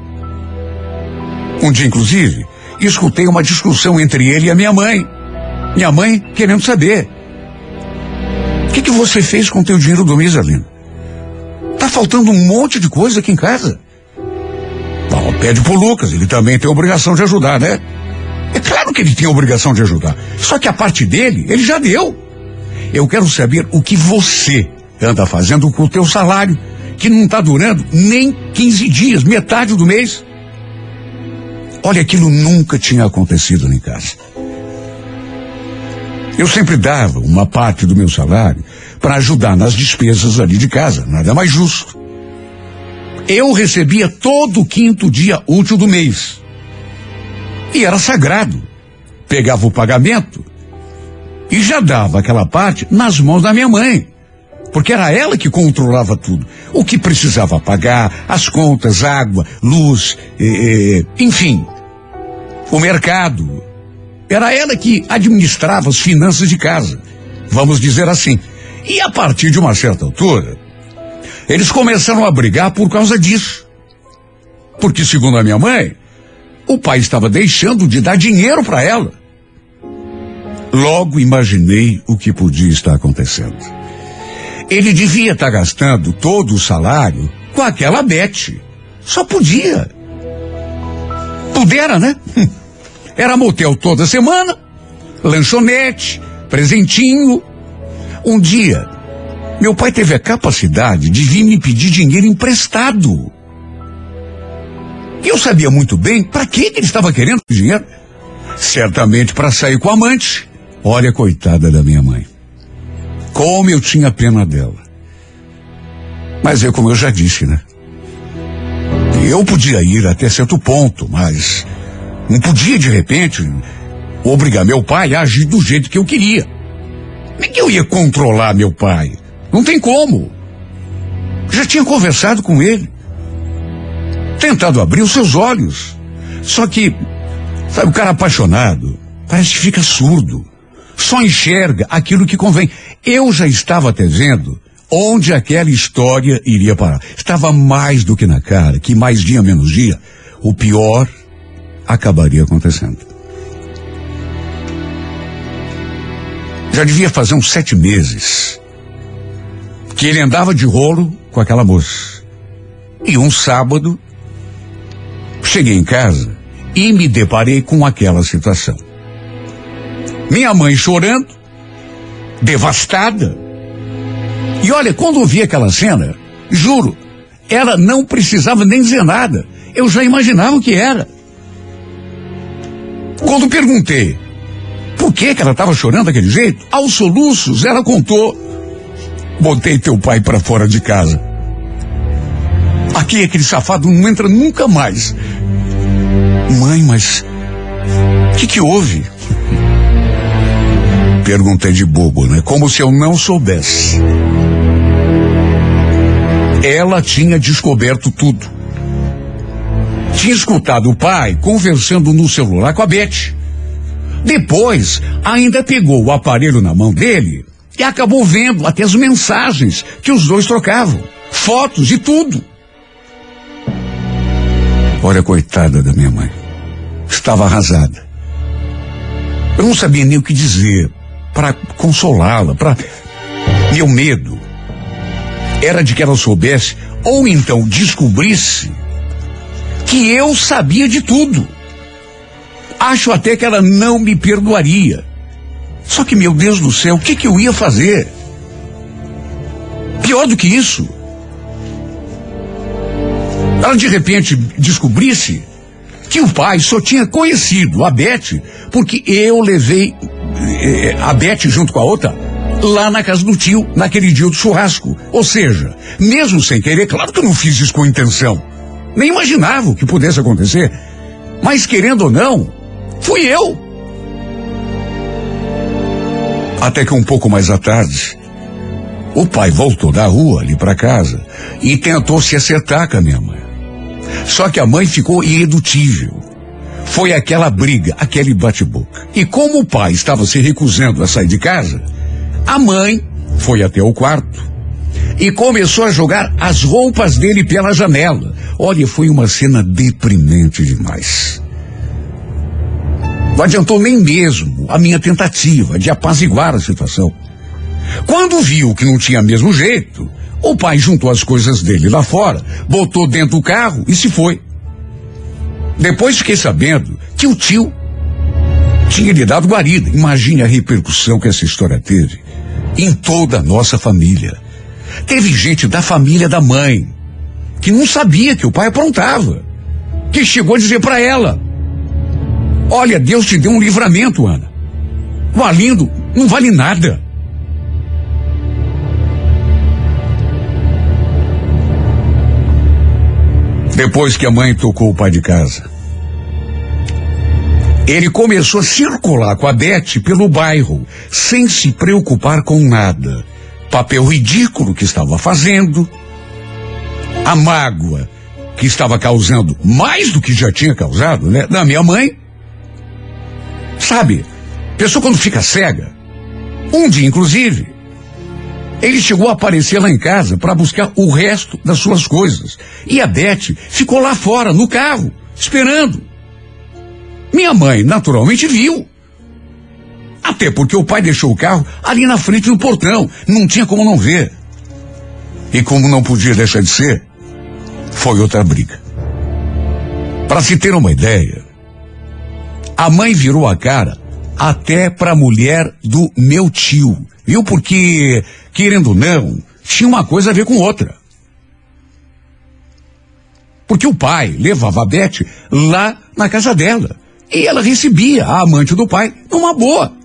Um dia, inclusive, escutei uma discussão entre ele e a minha mãe. Minha mãe querendo saber. Que, que você fez com o teu dinheiro do mês, Arlindo? Tá faltando um monte de coisa aqui em casa. Bom, pede pro Lucas, ele também tem obrigação de ajudar, né? É claro que ele tem obrigação de ajudar. Só que a parte dele, ele já deu. Eu quero saber o que você anda fazendo com o teu salário, que não está durando nem 15 dias, metade do mês. Olha, aquilo nunca tinha acontecido em casa. Eu sempre dava uma parte do meu salário para ajudar nas despesas ali de casa, nada mais justo. Eu recebia todo o quinto dia útil do mês. E era sagrado. Pegava o pagamento e já dava aquela parte nas mãos da minha mãe. Porque era ela que controlava tudo. O que precisava pagar, as contas, água, luz, eh, enfim. O mercado. Era ela que administrava as finanças de casa. Vamos dizer assim. E a partir de uma certa altura, eles começaram a brigar por causa disso. Porque, segundo a minha mãe, o pai estava deixando de dar dinheiro para ela. Logo imaginei o que podia estar acontecendo. Ele devia estar gastando todo o salário com aquela Beth. Só podia. Pudera, né? Era motel toda semana, lanchonete, presentinho. Um dia, meu pai teve a capacidade de vir me pedir dinheiro emprestado. E eu sabia muito bem para que ele estava querendo dinheiro. Certamente para sair com a amante. Olha, coitada da minha mãe. Como eu tinha pena dela. Mas é como eu já disse, né? Eu podia ir até certo ponto, mas não podia, de repente, obrigar meu pai a agir do jeito que eu queria. Como é que eu ia controlar meu pai? Não tem como. Já tinha conversado com ele. Tentado abrir os seus olhos. Só que, sabe, o cara apaixonado parece que fica surdo. Só enxerga aquilo que convém. Eu já estava até vendo onde aquela história iria parar. Estava mais do que na cara que mais dia menos dia, o pior acabaria acontecendo. Já devia fazer uns sete meses que ele andava de rolo com aquela moça. E um sábado, cheguei em casa e me deparei com aquela situação. Minha mãe chorando, devastada. E olha, quando eu vi aquela cena, juro, ela não precisava nem dizer nada. Eu já imaginava o que era. Quando perguntei por que, que ela estava chorando daquele jeito, aos soluços ela contou: botei teu pai para fora de casa. Aqui aquele safado não entra nunca mais. Mãe, mas o que, que houve? Perguntei de bobo, né? Como se eu não soubesse. Ela tinha descoberto tudo. Tinha escutado o pai conversando no celular com a Beth. Depois, ainda pegou o aparelho na mão dele e acabou vendo até as mensagens que os dois trocavam. Fotos e tudo. Olha, coitada da minha mãe. Estava arrasada. Eu não sabia nem o que dizer para consolá-la, para meu medo era de que ela soubesse ou então descobrisse que eu sabia de tudo. Acho até que ela não me perdoaria. Só que, meu Deus do céu, o que, que eu ia fazer? Pior do que isso. Ela de repente descobrisse que o pai só tinha conhecido a Beth porque eu levei eh, a Beth junto com a outra lá na casa do tio, naquele dia do churrasco. Ou seja, mesmo sem querer, claro que eu não fiz isso com intenção. Nem imaginava que pudesse acontecer. Mas querendo ou não, fui eu. Até que um pouco mais à tarde, o pai voltou da rua ali para casa e tentou se acertar com a minha mãe. Só que a mãe ficou irredutível. Foi aquela briga, aquele bate-boca. E como o pai estava se recusando a sair de casa, a mãe foi até o quarto, e começou a jogar as roupas dele pela janela. Olha, foi uma cena deprimente demais. Não adiantou nem mesmo a minha tentativa de apaziguar a situação. Quando viu que não tinha mesmo jeito, o pai juntou as coisas dele lá fora, botou dentro do carro e se foi. Depois fiquei sabendo que o tio tinha lhe dado guarida. Imagine a repercussão que essa história teve em toda a nossa família. Teve gente da família da mãe que não sabia que o pai aprontava, que chegou a dizer para ela: Olha, Deus te deu um livramento, Ana. O Alindo não vale nada. Depois que a mãe tocou o pai de casa, ele começou a circular com a Beth pelo bairro, sem se preocupar com nada. Papel ridículo que estava fazendo, a mágoa que estava causando mais do que já tinha causado, né? Na minha mãe. Sabe, pessoa quando fica cega. Um dia, inclusive, ele chegou a aparecer lá em casa para buscar o resto das suas coisas. E a Beth ficou lá fora, no carro, esperando. Minha mãe, naturalmente, viu. Até porque o pai deixou o carro ali na frente do portão. Não tinha como não ver. E como não podia deixar de ser, foi outra briga. Para se ter uma ideia, a mãe virou a cara até para a mulher do meu tio. Viu? Porque, querendo ou não, tinha uma coisa a ver com outra. Porque o pai levava a Beth lá na casa dela. E ela recebia a amante do pai numa boa.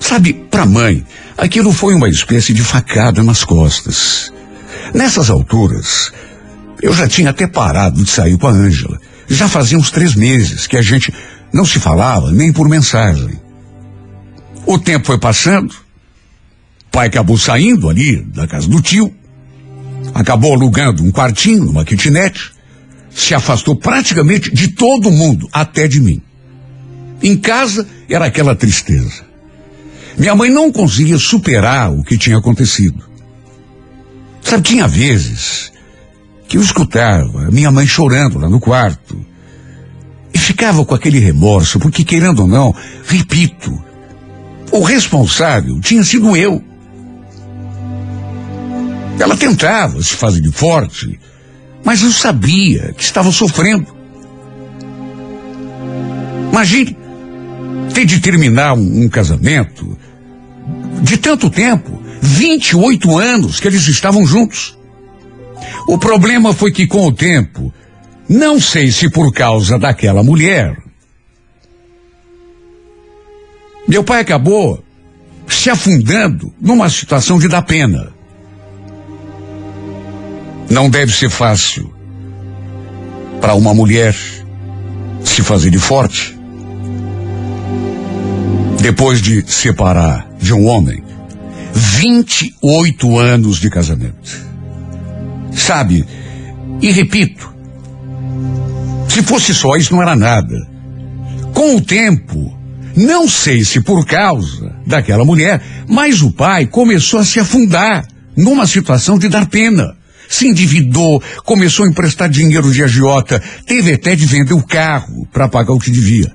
Sabe, para mãe, aquilo foi uma espécie de facada nas costas. Nessas alturas, eu já tinha até parado de sair com a Ângela. Já fazia uns três meses que a gente não se falava nem por mensagem. O tempo foi passando. Pai acabou saindo ali da casa do tio. Acabou alugando um quartinho, uma kitnet. Se afastou praticamente de todo mundo, até de mim. Em casa era aquela tristeza. Minha mãe não conseguia superar o que tinha acontecido. Sabe, tinha vezes que eu escutava minha mãe chorando lá no quarto. E ficava com aquele remorso, porque querendo ou não, repito, o responsável tinha sido eu. Ela tentava se fazer de forte, mas eu sabia que estava sofrendo. Imagine ter de terminar um, um casamento de tanto tempo 28 anos que eles estavam juntos. O problema foi que com o tempo, não sei se por causa daquela mulher, meu pai acabou se afundando numa situação de dar pena. Não deve ser fácil para uma mulher se fazer de forte. Depois de separar de um homem, 28 anos de casamento. Sabe, e repito, se fosse só isso não era nada. Com o tempo, não sei se por causa daquela mulher, mas o pai começou a se afundar numa situação de dar pena se endividou, começou a emprestar dinheiro de agiota, teve até de vender o carro para pagar o que devia.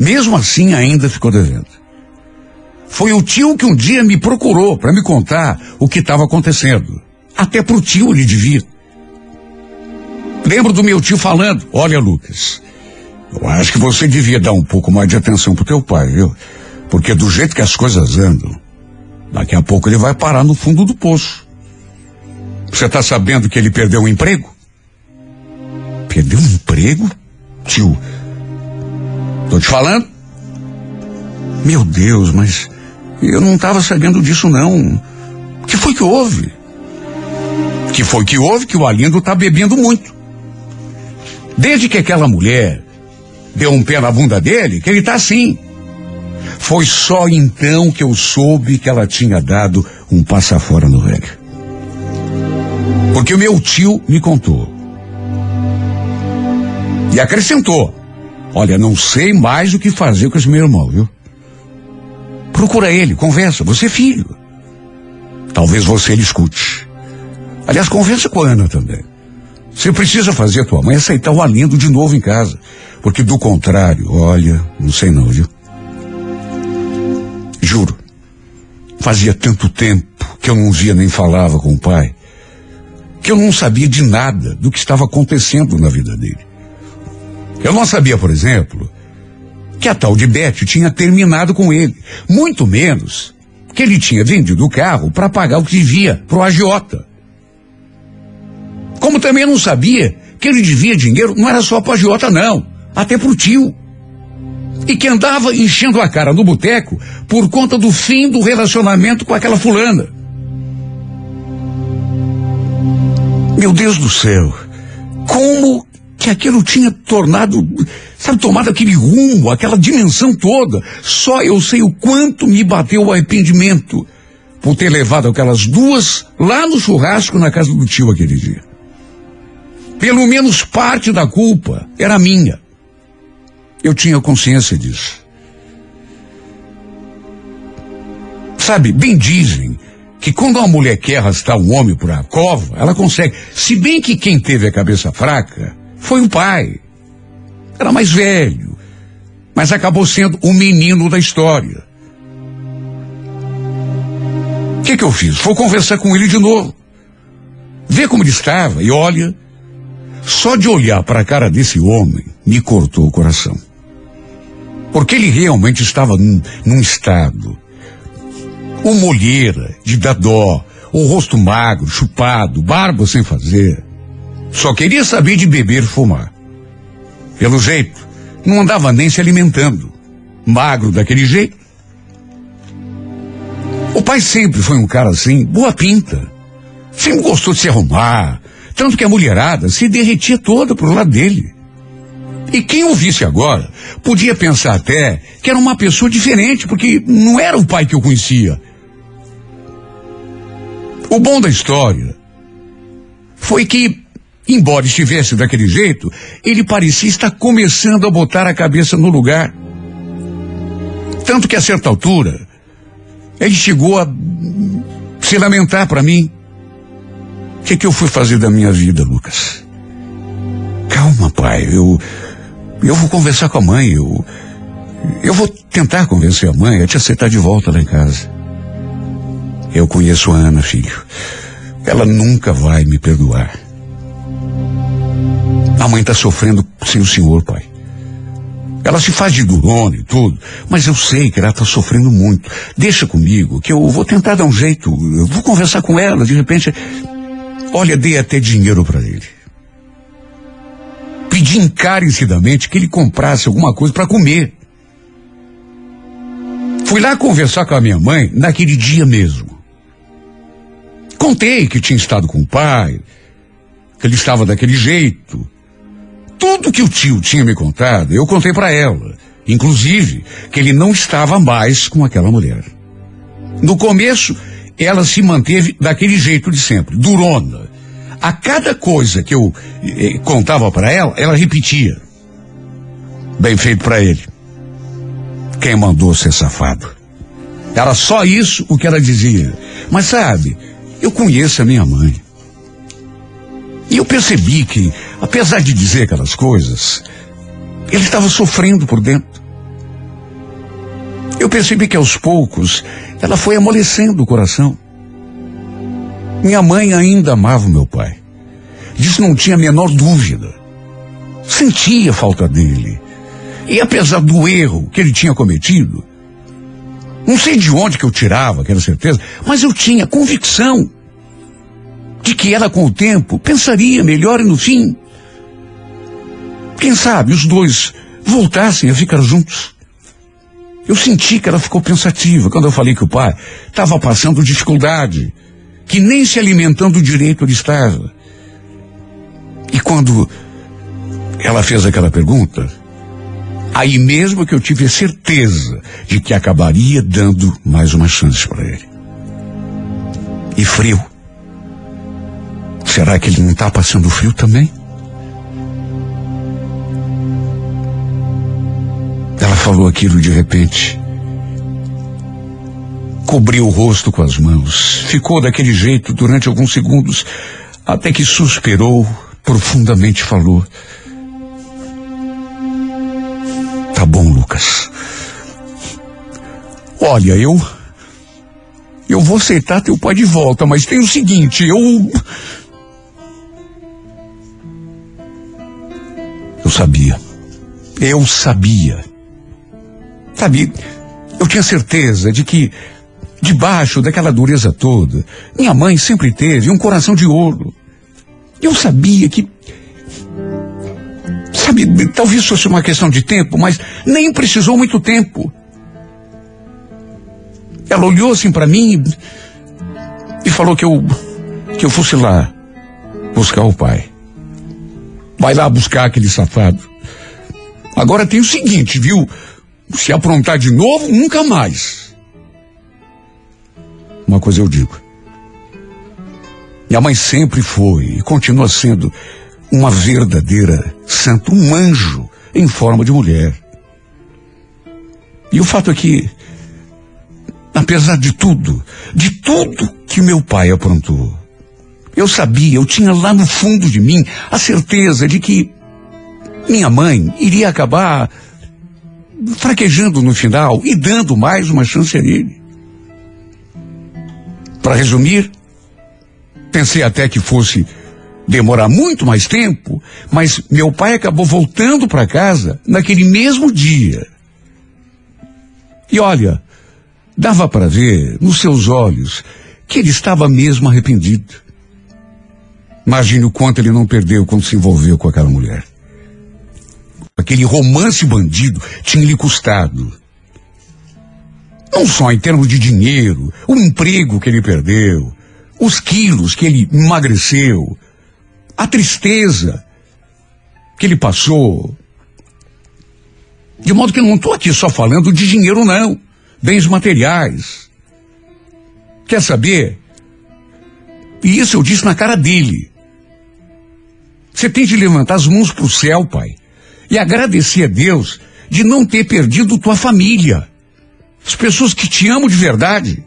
Mesmo assim, ainda ficou devendo. Foi o tio que um dia me procurou para me contar o que estava acontecendo. Até pro tio ele devia. Lembro do meu tio falando: Olha, Lucas, eu acho que você devia dar um pouco mais de atenção pro teu pai, viu? Porque do jeito que as coisas andam, daqui a pouco ele vai parar no fundo do poço. Você está sabendo que ele perdeu o emprego? Perdeu um emprego? Tio, tô te falando. Meu Deus, mas eu não estava sabendo disso não. O que foi que houve? O que foi que houve que o Alindo está bebendo muito? Desde que aquela mulher deu um pé na bunda dele, que ele está assim. Foi só então que eu soube que ela tinha dado um passa fora no velho. Porque o meu tio me contou. E acrescentou: Olha, não sei mais o que fazer com esse meu irmão, viu? Procura ele, conversa, você é filho. Talvez você lhe escute. Aliás, conversa com a Ana também. Você precisa fazer tua mãe aceitar o Alindo de novo em casa. Porque do contrário, olha, não sei não, viu? Juro. Fazia tanto tempo que eu não via nem falava com o pai, que eu não sabia de nada do que estava acontecendo na vida dele. Eu não sabia, por exemplo, que a tal de Beth tinha terminado com ele, muito menos que ele tinha vendido o carro para pagar o que devia pro agiota. Como também não sabia que ele devia dinheiro não era só pro agiota, não, até pro tio. E que andava enchendo a cara no boteco por conta do fim do relacionamento com aquela fulana. Meu Deus do céu, como que aquilo tinha tornado, sabe, tomado aquele rumo, aquela dimensão toda. Só eu sei o quanto me bateu o arrependimento por ter levado aquelas duas lá no churrasco na casa do tio aquele dia. Pelo menos parte da culpa era minha. Eu tinha consciência disso. Sabe, bem dizem que quando uma mulher quer arrastar um homem por a cova, ela consegue. Se bem que quem teve a cabeça fraca foi o pai. Era mais velho, mas acabou sendo o menino da história. O que, que eu fiz? Vou conversar com ele de novo. Ver como ele estava e olha, só de olhar para a cara desse homem me cortou o coração. Porque ele realmente estava num, num estado. Uma olheira de dar dó, o rosto magro, chupado, barba sem fazer. Só queria saber de beber e fumar. Pelo jeito, não andava nem se alimentando. Magro daquele jeito. O pai sempre foi um cara assim, boa pinta. Sempre gostou de se arrumar. Tanto que a mulherada se derretia toda pro lado dele. E quem o visse agora podia pensar até que era uma pessoa diferente, porque não era o pai que eu conhecia. O bom da história foi que, embora estivesse daquele jeito, ele parecia estar começando a botar a cabeça no lugar. Tanto que a certa altura, ele chegou a se lamentar para mim. O que, que eu fui fazer da minha vida, Lucas? Calma, pai. Eu, eu vou conversar com a mãe. Eu, eu vou tentar convencer a mãe a te aceitar de volta lá em casa. Eu conheço a Ana, filho. Ela nunca vai me perdoar. A mãe está sofrendo sem o senhor, pai. Ela se faz de durona e tudo, mas eu sei que ela está sofrendo muito. Deixa comigo, que eu vou tentar dar um jeito. Eu vou conversar com ela, de repente. Olha, dei até dinheiro para ele. Pedi encarecidamente que ele comprasse alguma coisa para comer. Fui lá conversar com a minha mãe naquele dia mesmo. Contei que tinha estado com o pai, que ele estava daquele jeito. Tudo que o tio tinha me contado, eu contei para ela. Inclusive, que ele não estava mais com aquela mulher. No começo, ela se manteve daquele jeito de sempre, durona. A cada coisa que eu eh, contava para ela, ela repetia. Bem feito para ele. Quem mandou ser safado? Era só isso o que ela dizia. Mas sabe, eu conheço a minha mãe. E eu percebi que, apesar de dizer aquelas coisas, ele estava sofrendo por dentro. Eu percebi que aos poucos ela foi amolecendo o coração. Minha mãe ainda amava meu pai. Disso não tinha a menor dúvida. Sentia falta dele. E apesar do erro que ele tinha cometido, não sei de onde que eu tirava aquela certeza, mas eu tinha convicção de que ela com o tempo pensaria melhor e no fim, quem sabe os dois voltassem a ficar juntos. Eu senti que ela ficou pensativa quando eu falei que o pai estava passando dificuldade, que nem se alimentando direito ele estava. E quando ela fez aquela pergunta, aí mesmo que eu tive a certeza de que acabaria dando mais uma chance para ele. E frio. Será que ele não está passando frio também? Ela falou aquilo de repente. cobriu o rosto com as mãos. Ficou daquele jeito durante alguns segundos, até que suspirou, profundamente falou. Tá bom, Lucas. Olha, eu. Eu vou aceitar teu pai de volta, mas tem o seguinte, eu. Sabia. Eu sabia. Sabe, eu tinha certeza de que, debaixo daquela dureza toda, minha mãe sempre teve um coração de ouro. Eu sabia que. Sabe, talvez fosse uma questão de tempo, mas nem precisou muito tempo. Ela olhou assim para mim e falou que eu que eu fosse lá buscar o pai. Vai lá buscar aquele safado. Agora tem o seguinte, viu? Se aprontar de novo, nunca mais. Uma coisa eu digo. Minha mãe sempre foi e continua sendo uma verdadeira santa, um anjo em forma de mulher. E o fato é que, apesar de tudo, de tudo que meu pai aprontou, eu sabia, eu tinha lá no fundo de mim a certeza de que minha mãe iria acabar fraquejando no final e dando mais uma chance a ele. Para resumir, pensei até que fosse demorar muito mais tempo, mas meu pai acabou voltando para casa naquele mesmo dia. E olha, dava para ver nos seus olhos que ele estava mesmo arrependido. Imagine o quanto ele não perdeu quando se envolveu com aquela mulher. Aquele romance bandido tinha lhe custado. Não só em termos de dinheiro, o emprego que ele perdeu, os quilos que ele emagreceu, a tristeza que ele passou. De modo que eu não estou aqui só falando de dinheiro, não. Bens materiais. Quer saber? E isso eu disse na cara dele. Você tem de levantar as mãos para o céu, pai, e agradecer a Deus de não ter perdido tua família. As pessoas que te amam de verdade.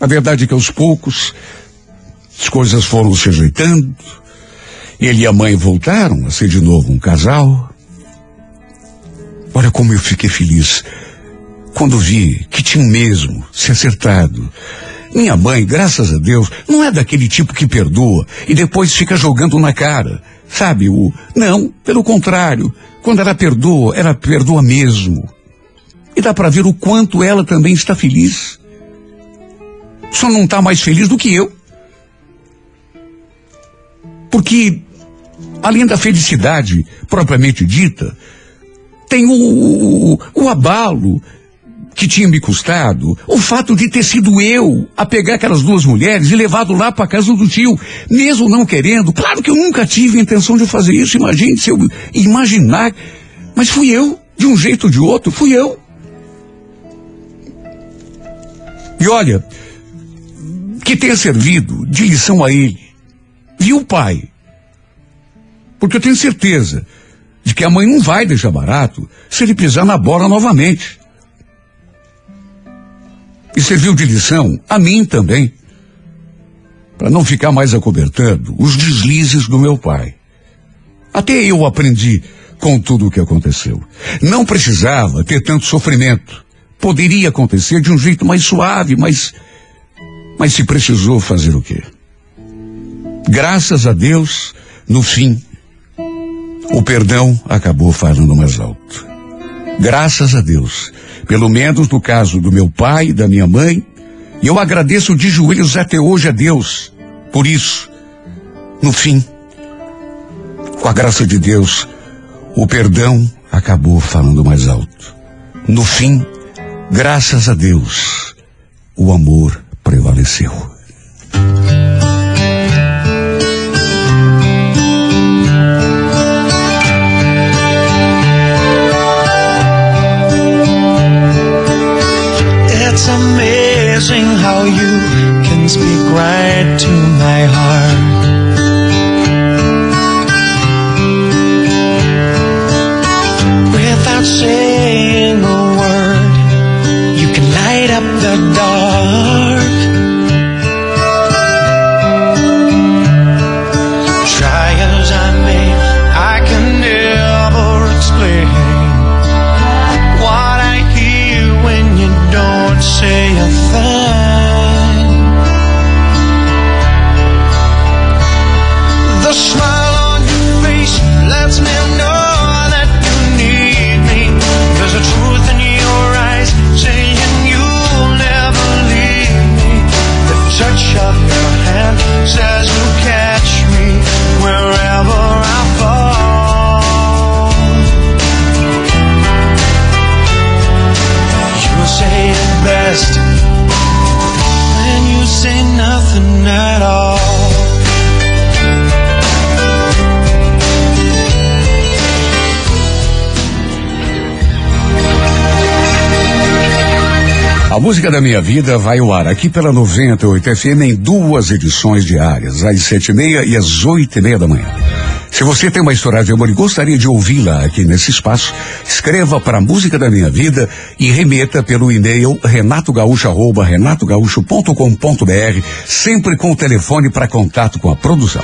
A verdade é que aos poucos as coisas foram se ajeitando. Ele e a mãe voltaram a ser de novo um casal. Olha como eu fiquei feliz quando vi que tinham mesmo se acertado. Minha mãe, graças a Deus, não é daquele tipo que perdoa e depois fica jogando na cara. Sabe, o. Não, pelo contrário. Quando ela perdoa, ela perdoa mesmo. E dá para ver o quanto ela também está feliz. Só não está mais feliz do que eu. Porque, além da felicidade propriamente dita, tem o, o, o abalo que tinha me custado o fato de ter sido eu a pegar aquelas duas mulheres e levado lá para casa do tio, mesmo não querendo. Claro que eu nunca tive a intenção de fazer isso. Imagine se eu imaginar, mas fui eu, de um jeito ou de outro, fui eu. E olha, que tenha servido de lição a ele. E o pai? Porque eu tenho certeza de que a mãe não vai deixar barato se ele pisar na bola novamente. E serviu de lição a mim também, para não ficar mais acobertando os deslizes do meu pai. Até eu aprendi com tudo o que aconteceu. Não precisava ter tanto sofrimento. Poderia acontecer de um jeito mais suave, mas. Mas se precisou fazer o quê? Graças a Deus, no fim, o perdão acabou falando mais alto. Graças a Deus. Pelo menos no caso do meu pai e da minha mãe, e eu agradeço de joelhos até hoje a Deus por isso. No fim, com a graça de Deus, o perdão acabou falando mais alto. No fim, graças a Deus, o amor prevaleceu. It's amazing how you can speak right to my heart. Without saying A música da minha vida vai ao ar aqui pela 98 FM em duas edições diárias, às sete e meia e às oito e meia da manhã. Se você tem uma história de amor e gostaria de ouvi-la aqui nesse espaço, escreva para a Música da Minha Vida e remeta pelo e-mail renatogaúcho.renatogaúcho.com.br, sempre com o telefone para contato com a produção.